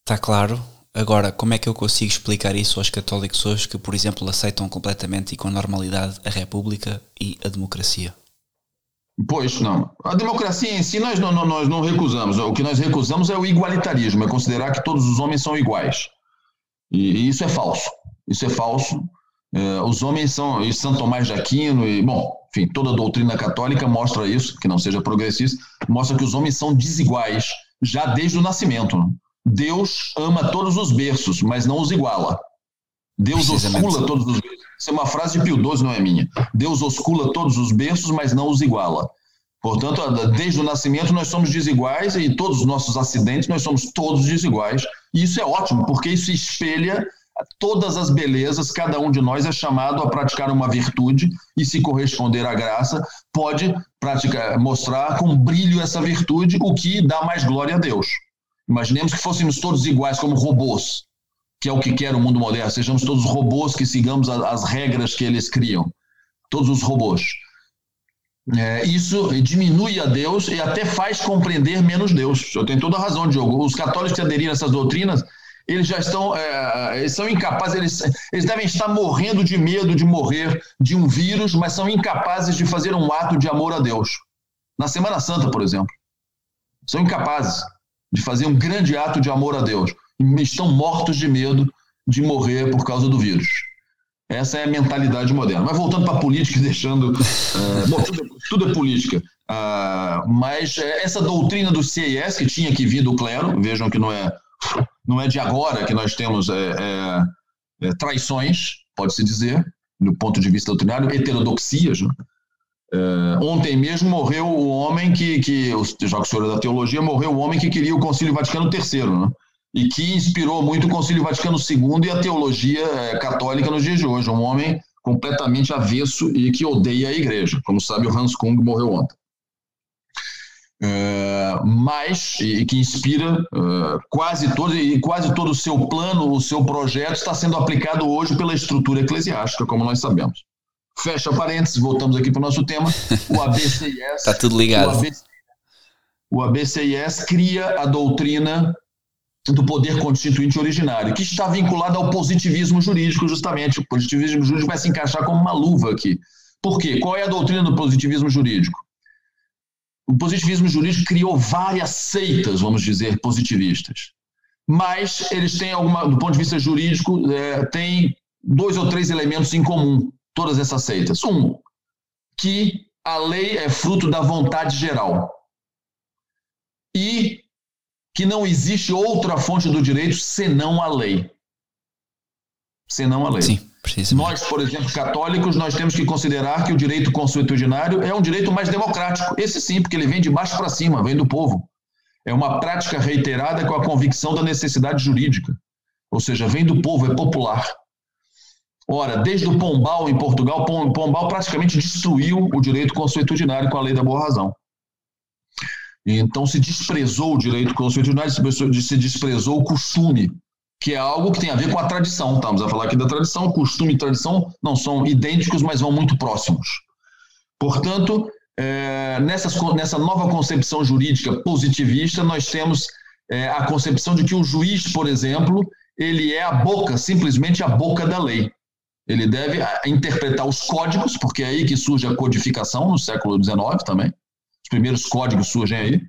Está claro. Agora, como é que eu consigo explicar isso aos católicos hoje que, por exemplo, aceitam completamente e com normalidade a República e a democracia? Pois não. A democracia em si nós não, não, nós não recusamos. O que nós recusamos é o igualitarismo, é considerar que todos os homens são iguais. E, e isso é falso. Isso é falso. É, os homens são. E São Tomás de Aquino, e, bom, enfim, toda a doutrina católica mostra isso, que não seja progressista, mostra que os homens são desiguais já desde o nascimento. Deus ama todos os berços, mas não os iguala. Deus oscula todos os berços. Isso é uma frase de Pio XII, não é minha. Deus oscula todos os berços, mas não os iguala. Portanto, desde o nascimento nós somos desiguais e todos os nossos acidentes nós somos todos desiguais. E isso é ótimo, porque isso espelha todas as belezas, cada um de nós é chamado a praticar uma virtude e se corresponder à graça, pode praticar, mostrar com brilho essa virtude, o que dá mais glória a Deus. Imaginemos que fôssemos todos iguais como robôs, que é o que quer o mundo moderno, sejamos todos robôs que sigamos as regras que eles criam, todos os robôs. É, isso diminui a Deus e até faz compreender menos Deus. Eu tenho toda a razão, Diogo. Os católicos que aderiram a essas doutrinas, eles já estão, é, eles são incapazes, eles, eles devem estar morrendo de medo de morrer de um vírus, mas são incapazes de fazer um ato de amor a Deus. Na Semana Santa, por exemplo. São incapazes de fazer um grande ato de amor a Deus. Estão mortos de medo de morrer por causa do vírus. Essa é a mentalidade moderna. Mas voltando para a política deixando. Uh, bom, tudo, tudo, é política. Uh, mas é essa doutrina do CIS, que tinha que vir do clero, vejam que não é, não é de agora que nós temos é, é, é traições, pode-se dizer, do ponto de vista doutrinário, heterodoxias. Né? Uh, ontem mesmo morreu o homem que, que, já que o senhor é da teologia, morreu o homem que queria o Concílio Vaticano III. Né? E que inspirou muito o Concílio Vaticano II e a teologia eh, católica nos dias de hoje. Um homem completamente avesso e que odeia a igreja. Como sabe, o Hans Kung morreu ontem. Uh, mas e que inspira quase todo e quase todo o seu plano, o seu projeto está sendo aplicado hoje pela estrutura eclesiástica, como nós sabemos. Fecha parênteses, voltamos aqui para o nosso tema. O ABCIS. Está tudo ligado. O, ABC, o ABCIS cria a doutrina do poder constituinte originário, que está vinculado ao positivismo jurídico, justamente. O positivismo jurídico vai se encaixar como uma luva aqui. Por quê? Qual é a doutrina do positivismo jurídico? O positivismo jurídico criou várias seitas, vamos dizer, positivistas. Mas eles têm alguma, do ponto de vista jurídico, é, tem dois ou três elementos em comum, todas essas seitas. Um, que a lei é fruto da vontade geral. E que não existe outra fonte do direito senão a lei. Senão a lei. Sim, nós, por exemplo, católicos, nós temos que considerar que o direito consuetudinário é um direito mais democrático. Esse sim, porque ele vem de baixo para cima, vem do povo. É uma prática reiterada com a convicção da necessidade jurídica. Ou seja, vem do povo, é popular. Ora, desde o Pombal em Portugal, Pombal praticamente destruiu o direito consuetudinário com a lei da boa razão. Então se desprezou o direito constitucional, se desprezou o costume, que é algo que tem a ver com a tradição. Estamos a falar aqui da tradição, costume e tradição não são idênticos, mas vão muito próximos. Portanto, é, nessas, nessa nova concepção jurídica positivista, nós temos é, a concepção de que o juiz, por exemplo, ele é a boca, simplesmente a boca da lei. Ele deve interpretar os códigos, porque é aí que surge a codificação no século XIX também. Os primeiros códigos surgem aí,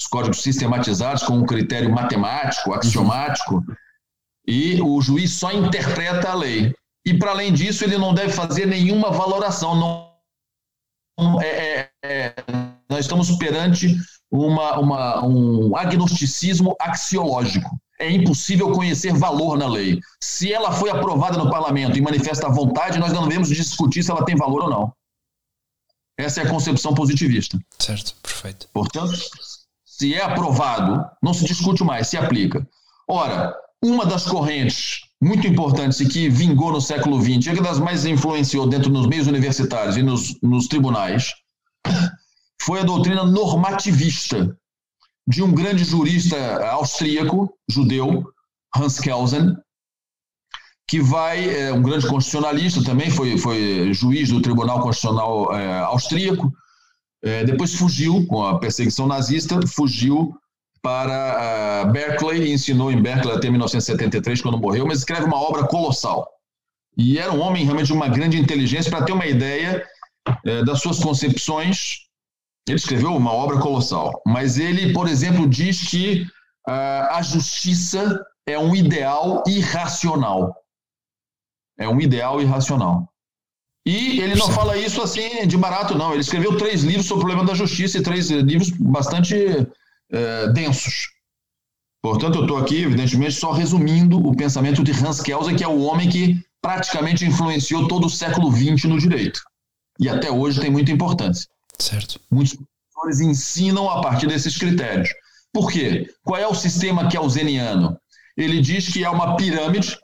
os códigos sistematizados com um critério matemático, axiomático, e o juiz só interpreta a lei. E, para além disso, ele não deve fazer nenhuma valoração. Não, é, é, é, nós estamos perante uma, uma, um agnosticismo axiológico. É impossível conhecer valor na lei. Se ela foi aprovada no parlamento e manifesta a vontade, nós não devemos discutir se ela tem valor ou não. Essa é a concepção positivista. Certo, perfeito. Portanto, se é aprovado, não se discute mais, se aplica. Ora, uma das correntes muito importantes e que vingou no século XX, é que das mais influenciou dentro dos meios universitários e nos, nos tribunais, foi a doutrina normativista de um grande jurista austríaco, judeu, Hans Kelsen, que vai, é, um grande constitucionalista também, foi, foi juiz do Tribunal Constitucional é, Austríaco, é, depois fugiu com a perseguição nazista, fugiu para uh, Berkeley, ensinou em Berkeley até 1973, quando morreu, mas escreve uma obra colossal. E era um homem realmente de uma grande inteligência, para ter uma ideia é, das suas concepções, ele escreveu uma obra colossal, mas ele, por exemplo, diz que uh, a justiça é um ideal irracional. É um ideal irracional. E ele não fala isso assim de barato, não. Ele escreveu três livros sobre o problema da justiça e três livros bastante é, densos. Portanto, eu estou aqui, evidentemente, só resumindo o pensamento de Hans Kelsen, que é o homem que praticamente influenciou todo o século XX no direito. E até hoje tem muita importância. Certo. Muitos professores ensinam a partir desses critérios. Por quê? Qual é o sistema kelseniano? Ele diz que é uma pirâmide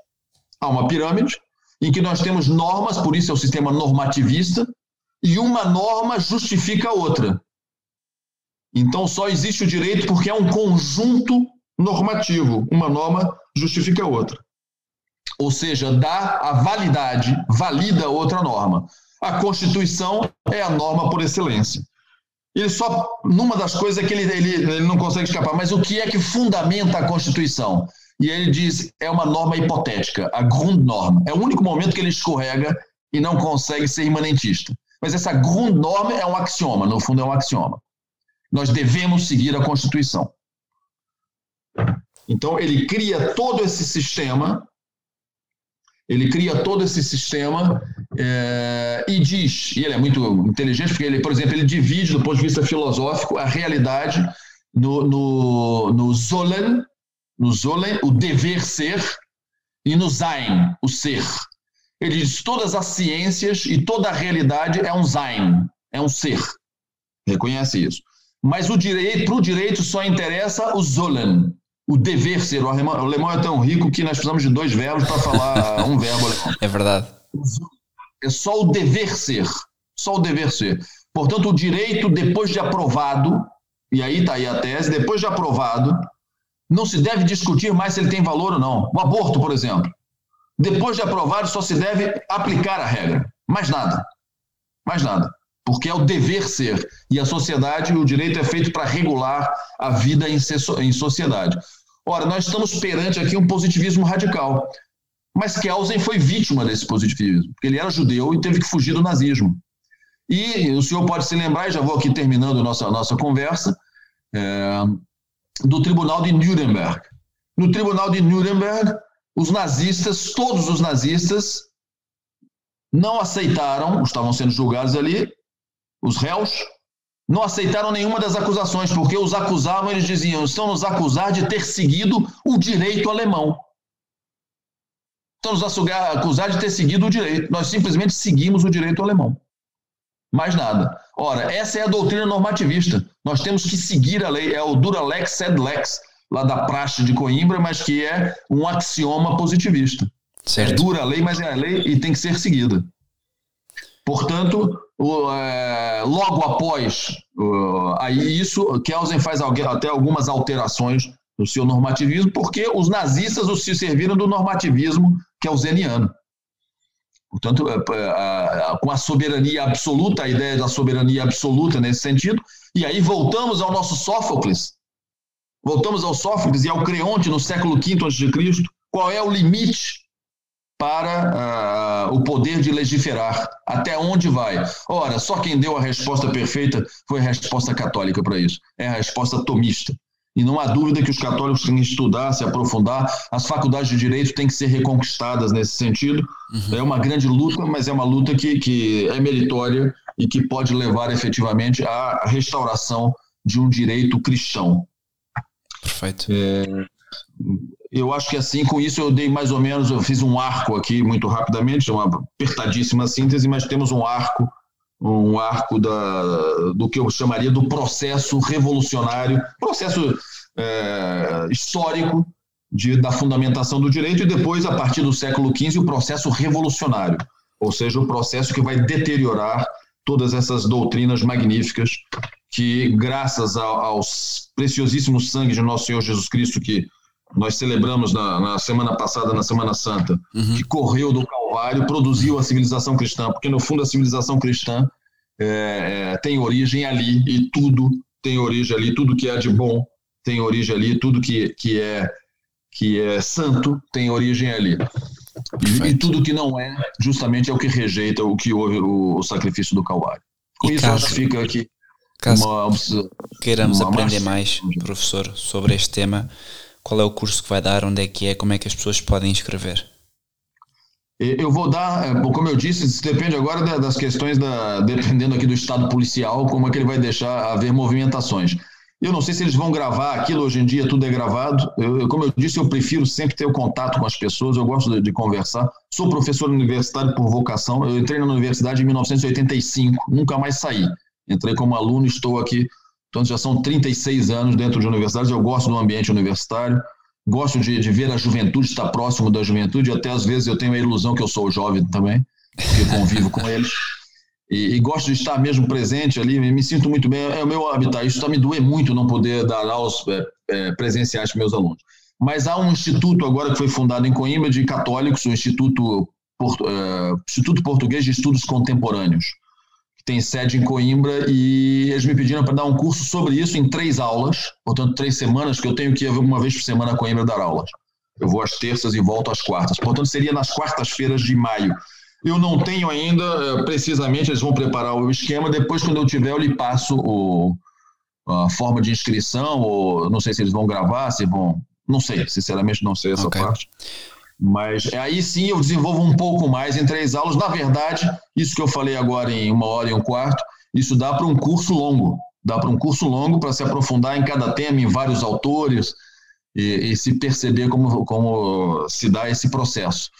Há uma pirâmide em que nós temos normas, por isso é o sistema normativista, e uma norma justifica a outra. Então só existe o direito porque é um conjunto normativo. Uma norma justifica a outra. Ou seja, dá a validade, valida outra norma. A Constituição é a norma por excelência. Ele só, numa das coisas é que ele, ele, ele não consegue escapar, mas o que é que fundamenta a Constituição? E ele diz, é uma norma hipotética, a Grundnorm. É o único momento que ele escorrega e não consegue ser imanentista. Mas essa Grundnorm é um axioma, no fundo é um axioma. Nós devemos seguir a Constituição. Então, ele cria todo esse sistema, ele cria todo esse sistema é, e diz, e ele é muito inteligente, porque ele, por exemplo, ele divide, do ponto de vista filosófico, a realidade no, no, no Zolen, no Zolen, o dever ser, e no Sein, o ser. Ele diz todas as ciências e toda a realidade é um Sein, é um ser. Reconhece isso. Mas o direito, para o direito só interessa o Zolen, o dever ser. O alemão, o alemão é tão rico que nós precisamos de dois verbos para falar um verbo alemão. É verdade. É só o dever ser. Só o dever ser. Portanto, o direito, depois de aprovado, e aí está aí a tese, depois de aprovado, não se deve discutir mais se ele tem valor ou não. O aborto, por exemplo. Depois de aprovado, só se deve aplicar a regra. Mais nada. Mais nada porque é o dever ser. E a sociedade, o direito é feito para regular a vida em, sociedade. Ora, nós estamos perante aqui um positivismo radical. Mas Kelsen foi vítima desse positivismo, porque ele era judeu e teve que fugir do nazismo. E o senhor pode se lembrar, e já vou aqui terminando nossa, nossa conversa, é, do Tribunal de Nuremberg. No Tribunal de Nuremberg, os nazistas, todos os nazistas, não aceitaram, estavam sendo julgados ali, os réus, não aceitaram nenhuma das acusações, porque os acusavam, eles diziam, estão nos acusar de ter seguido o direito alemão. Estão nos acusar de ter seguido o direito. Nós simplesmente seguimos o direito alemão. Mais nada. Ora, essa é a doutrina normativista. Nós temos que seguir a lei. É o dura lex sed lex, lá da praxe de Coimbra, mas que é um axioma positivista. Certo. É dura a lei, mas é a lei e tem que ser seguida. Portanto, o, é, logo após uh, aí isso, Kelsen faz até algumas alterações no seu normativismo, porque os nazistas se serviram do normativismo kelseniano. Portanto, com a soberania absoluta, a ideia da soberania absoluta nesse sentido, e aí voltamos ao nosso Sófocles, voltamos ao Sófocles e ao Creonte no século V a.C., qual é o limite para uh, o poder de legiferar. Até onde vai? Ora, só quem deu a resposta perfeita foi a resposta católica para isso. É a resposta tomista. E não há dúvida que os católicos têm que estudar, se aprofundar. As faculdades de direito têm que ser reconquistadas nesse sentido. Uhum. É uma grande luta, mas é uma luta que, que é meritória e que pode levar efetivamente à restauração de um direito cristão. Perfeito. É, eu acho que assim, com isso eu dei mais ou menos, eu fiz um arco aqui muito rapidamente, uma apertadíssima síntese, mas temos um arco, um arco da, do que eu chamaria do processo revolucionário, processo é, histórico de, da fundamentação do direito e depois, a partir do século XV, o processo revolucionário, ou seja, o processo que vai deteriorar todas essas doutrinas magníficas que, graças ao, aos preciosíssimos sangue de nosso Senhor Jesus Cristo, que nós celebramos na, na semana passada, na Semana Santa, uhum. que correu do Calvário, produziu a civilização cristã, porque no fundo a civilização cristã é, é, tem origem ali e tudo tem origem ali, tudo que é de bom tem origem ali, tudo que, que, é, que é santo tem origem ali. E, e, tudo que não é, justamente é o que rejeita o que houve o, o sacrifício do Calvário. Com e isso, caso, acho que fica aqui. Caso uma, queiramos uma aprender mais, professor, sobre este tema, qual é o curso que vai dar? Onde é que é? Como é que as pessoas podem inscrever? Eu vou dar, é, como eu disse, depende agora das questões, da, dependendo aqui do estado policial, como é que ele vai deixar haver movimentações. Eu não sei se eles vão gravar aquilo, hoje em dia tudo é gravado. Eu, como eu disse, eu prefiro sempre ter o contato com as pessoas, eu gosto de, de, conversar. Sou professor universitário por vocação, eu entrei na universidade em 1985, nunca mais saí. Entrei como aluno, estou aqui então já são 36 anos dentro de universidades, eu gosto do ambiente universitário, gosto de, de, ver a juventude, estar próximo da juventude, até às vezes eu tenho a ilusão que eu sou jovem também, porque convivo com eles. E, e, gosto de estar mesmo presente ali, me, sinto muito bem, é o meu habitat. Isso está me doer muito não poder dar aulas é, é, presenciais para meus alunos. Mas há um instituto agora que foi fundado em Coimbra de católicos, o Instituto, Porto, é, instituto Português de Estudos Contemporâneos, que tem sede em Coimbra, e eles me pediram para dar um curso sobre isso em três aulas, portanto, três semanas, que eu tenho que ir uma vez por semana a Coimbra dar aulas. Eu vou às terças e volto às quartas. Portanto, seria nas quartas-feiras de maio. Eu não tenho ainda, eh, precisamente, eles vão preparar o esquema. Depois, quando eu tiver, eu lhe passo o, a forma de inscrição, ou não sei se eles vão gravar, se vão. Não sei, sinceramente, não sei essa okay. parte. Mas aí sim eu desenvolvo um pouco mais em três aulas. Na verdade, isso que eu falei agora em uma hora e um quarto, isso dá para um curso longo. Dá para um curso longo para se aprofundar em cada tema, em vários autores, e, e se perceber como, como se dá esse processo.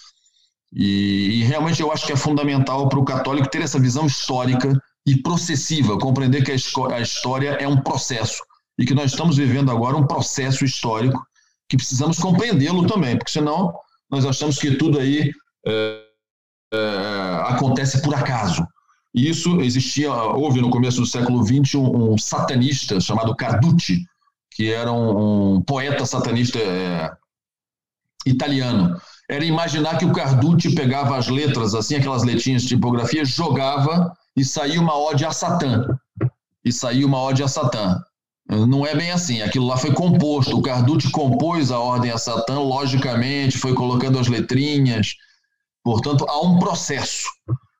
E, e realmente eu acho que é fundamental para o católico ter essa visão histórica e processiva, compreender que a, a história é um processo e que nós estamos vivendo agora um processo histórico que precisamos compreendê-lo também, porque senão nós achamos que tudo aí é, é, acontece por acaso. Isso existia, houve no começo do século XX um, um satanista chamado Carducci, que era um, um poeta satanista é, italiano era imaginar que o Carducci pegava as letras, assim, aquelas letrinhas de tipografia, jogava e saía uma ode a Satã. E saía uma ode a Satã. Não é bem assim, aquilo lá foi composto. O Carducci compôs a ordem a Satã, logicamente, foi colocando as letrinhas. Portanto, há um processo.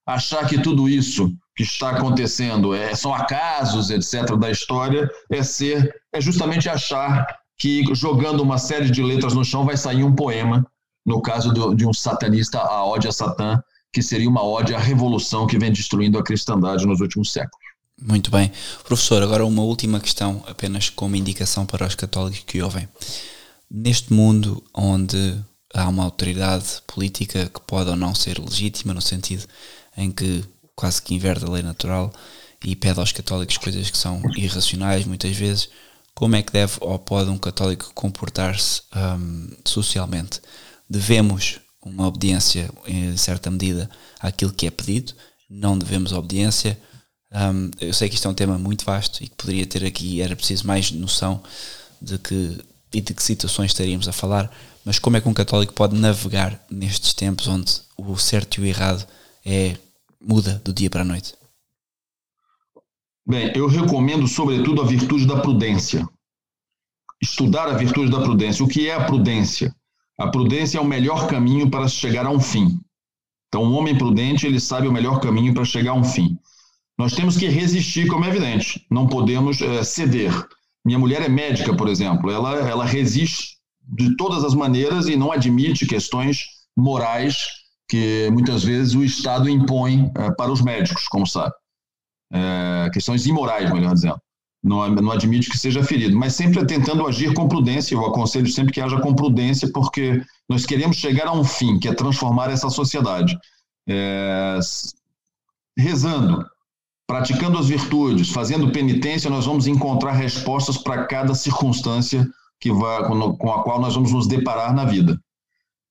Achar que tudo isso que está acontecendo é, são acasos, etc., da história, é ser, é justamente achar que jogando uma série de letras no chão vai sair um poema no caso do, de um satanista, a ode a Satã, que seria uma ode à revolução que vem destruindo a cristandade nos últimos séculos. Muito bem. Professor, agora uma última questão, apenas como indicação para os católicos que ouvem. Neste mundo onde há uma autoridade política que pode ou não ser legítima, no sentido em que quase que inverte a lei natural e pede aos católicos coisas que são irracionais muitas vezes, como é que deve ou pode um católico comportar-se um, socialmente? Devemos uma obediência em certa medida àquilo que é pedido, não devemos obediência. Um, eu sei que isto é um tema muito vasto e que poderia ter aqui, era preciso mais noção de que e de que situações estaríamos a falar, mas como é que um católico pode navegar nestes tempos onde o certo e o errado é muda do dia para a noite? Bem, eu recomendo sobretudo a virtude da prudência. Estudar a virtude da prudência. O que é a prudência? A prudência é o melhor caminho para chegar a um fim. Então, um homem prudente, ele sabe o melhor caminho para chegar a um fim. Nós temos que resistir, como é evidente. Não podemos é, ceder. Minha mulher é médica, por exemplo. Ela, ela resiste de todas as maneiras e não admite questões morais que muitas vezes o Estado impõe é, para os médicos, como sabe. É, questões imorais, melhor dizendo não, não admite que seja ferido, mas sempre tentando agir com prudência. Eu aconselho sempre que haja com prudência, porque nós queremos chegar a um fim, que é transformar essa sociedade. É, rezando, praticando as virtudes, fazendo penitência, nós vamos encontrar respostas para cada circunstância que vai, com a qual nós vamos nos deparar na vida.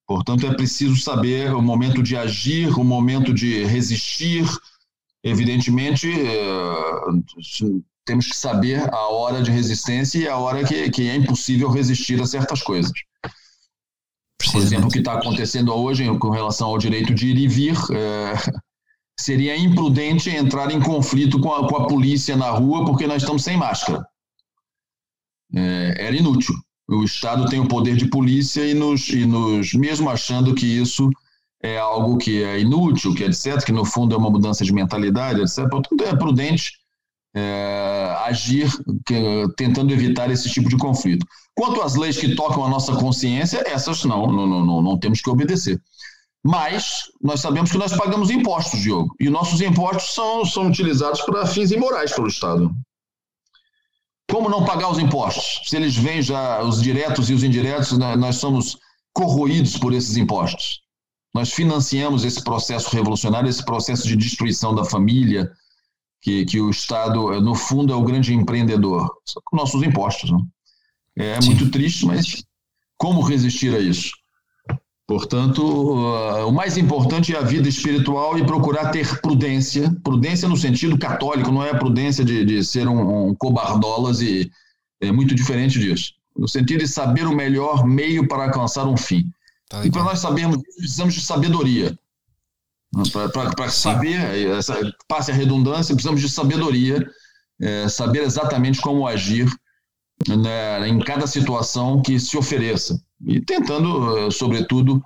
Portanto, é preciso saber o momento de agir, o momento de resistir. Evidentemente, é, temos que saber a hora de resistência e a hora que, que é impossível resistir a certas coisas. Por exemplo, o que está acontecendo hoje com relação ao direito de ir e vir, é, seria imprudente entrar em conflito com a, com a, polícia na rua porque nós estamos sem máscara. É, era inútil. O Estado tem o poder de polícia e nos, e nos, mesmo achando que isso é algo que é inútil, que é etc., que no fundo é uma mudança de mentalidade, etc., portanto é prudente é, agir que, tentando evitar esse tipo de conflito. Quanto às leis que tocam a nossa consciência, essas não, não, não, não temos que obedecer. Mas nós sabemos que nós pagamos impostos, Diogo, e nossos impostos são, são utilizados para fins imorais pelo Estado. Como não pagar os impostos? Se eles vêm já, os diretos e os indiretos, né, nós somos corroídos por esses impostos. Nós financiamos esse processo revolucionário, esse processo de destruição da família, que, que o Estado, no fundo, é o grande empreendedor. Só com nossos impostos. Não? É Sim. muito triste, mas como resistir a isso? Portanto, o mais importante é a vida espiritual e procurar ter prudência, prudência no sentido católico, não é a prudência de, de ser um, um cobardolas e é muito diferente disso. No sentido de saber o melhor meio para alcançar um fim. Tá e para nós sabermos precisamos de sabedoria. Para saber, passe a redundância, precisamos de sabedoria, é, saber exatamente como agir né, em cada situação que se ofereça. E tentando, eh, sobretudo,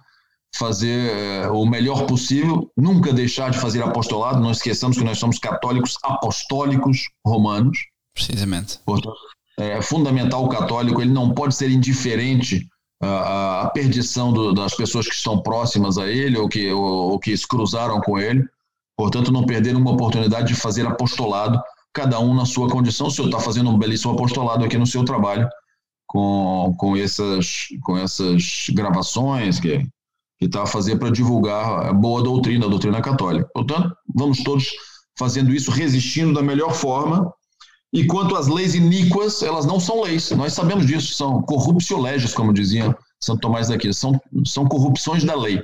fazer eh, o melhor possível, nunca deixar de fazer apostolado. Não esqueçamos que nós somos católicos apostólicos romanos. Precisamente. Portanto, é fundamental o católico, ele não pode ser indiferente à, à perdição do, das pessoas que estão próximas a ele ou que, ou, ou que se cruzaram com ele. Portanto, não perder uma oportunidade de fazer apostolado cada um na sua condição. O senhor está fazendo um belíssimo apostolado aqui no seu trabalho, com, com, essas, com essas gravações que está a fazer para divulgar a boa doutrina, a doutrina católica. Portanto, vamos todos fazendo isso, resistindo da melhor forma. E quanto às leis iníquas, elas não são leis, nós sabemos disso, são corruptio legis, como dizia Santo Tomás daqui, são, são corrupções da lei.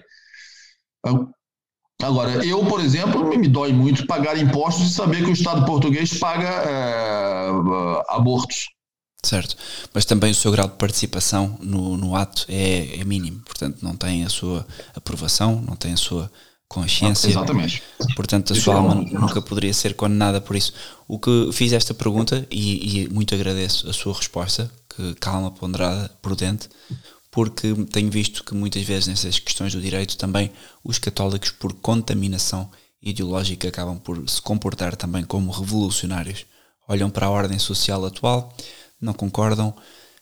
Agora, eu, por exemplo, me dói muito pagar impostos e saber que o Estado português paga é, abortos. Certo, mas também o seu grau de participação no, no ato é, é mínimo, portanto não tem a sua aprovação, não tem a sua consciência. Exatamente. Portanto, a sua alma nunca poderia ser condenada por isso. O que fiz esta pergunta, e, e, muito agradeço a sua resposta, que calma, ponderada, prudente, porque tenho visto que muitas vezes nessas questões do direito também os católicos, por contaminação ideológica, acabam por se comportar também como revolucionários. Olham para a ordem social atual, não concordam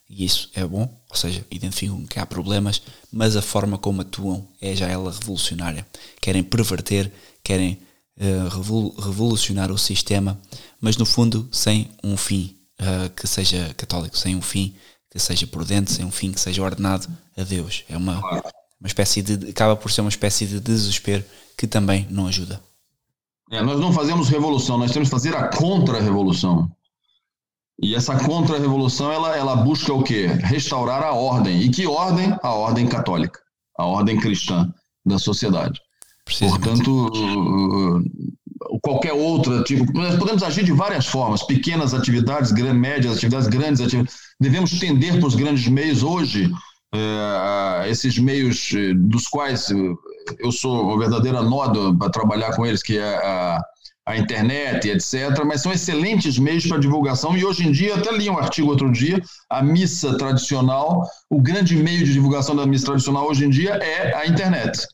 e isso é bom, ou seja, identificam que há problemas, mas a forma como atuam é já ela revolucionária. Querem perverter, querem uh, revolucionar o sistema, mas no fundo sem um fim uh, que seja católico, sem um fim que seja prudente, sem um fim que seja ordenado a Deus. É uma, uma espécie de. acaba por ser uma espécie de desespero que também não ajuda. É, nós não fazemos revolução, nós temos que fazer a contra-revolução. E essa contra-revolução, ela, ela busca o quê? Restaurar a ordem. E que ordem? A ordem católica, a ordem cristã da sociedade. Portanto, qualquer outra tipo. Nós podemos agir de várias formas: pequenas atividades, grandes, médias atividades, grandes atividades. Devemos tender para os grandes meios hoje, é, esses meios eh, dos quais eu sou o verdadeiro nó para trabalhar com eles, que é a a internet, etc., mas são excelentes meios para divulgação. E hoje em dia, até li um artigo outro dia, a missa tradicional, o grande meio de divulgação da missa tradicional hoje em dia é a internet.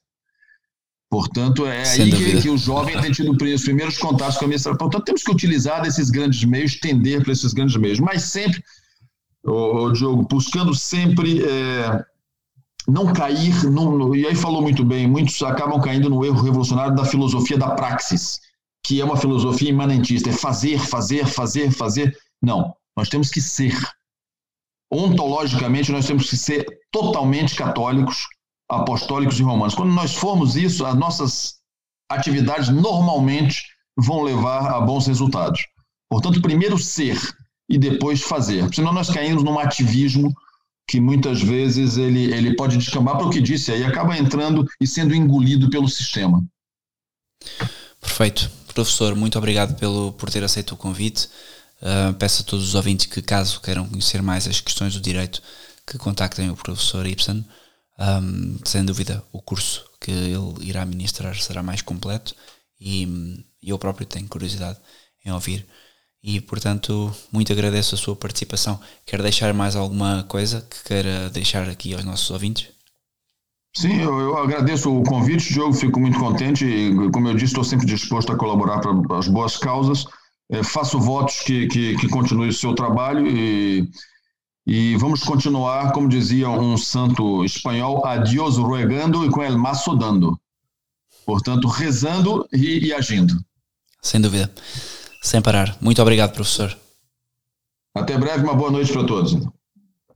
Portanto, é Sem aí que, que, o jovem tem tido os primeiros contatos com a missa. Portanto, temos que utilizar esses grandes meios, tender para esses grandes meios, mas sempre, ô Diogo, buscando sempre. É, não cair, no, e aí falou muito bem, muitos acabam caindo no erro revolucionário da filosofia da praxis que é uma filosofia imanentista, é fazer, fazer, fazer, fazer. Não, nós temos que ser. Ontologicamente, nós temos que ser totalmente católicos, apostólicos e romanos. Quando nós formos isso, as nossas atividades normalmente vão levar a bons resultados. Portanto, primeiro ser e depois fazer. Senão nós caímos num ativismo que muitas vezes ele, ele pode descambar para o que disse aí, acaba entrando e sendo engolido pelo sistema. Perfeito. Professor, muito obrigado pelo, por ter aceito o convite. Uh, peço a todos os ouvintes que, caso queiram conhecer mais as questões do direito, que contactem o professor Ibsen. Um, sem dúvida, o curso que ele irá ministrar será mais completo e, eu próprio tenho curiosidade em ouvir. E, portanto, muito agradeço a sua participação. Quer deixar mais alguma coisa que queira deixar aqui aos nossos ouvintes? Sim, eu, eu, agradeço o convite, Diogo, fico muito contente. E, como eu disse, estou sempre disposto a colaborar para as boas causas. É, faço votos que, que, que, continue o seu trabalho e, e vamos continuar, como dizia um santo espanhol, a Dios ruegando e com el maço dando. Portanto, rezando e, e agindo. Sem dúvida. Sem parar. Muito obrigado, professor. Até breve, uma boa noite para todos.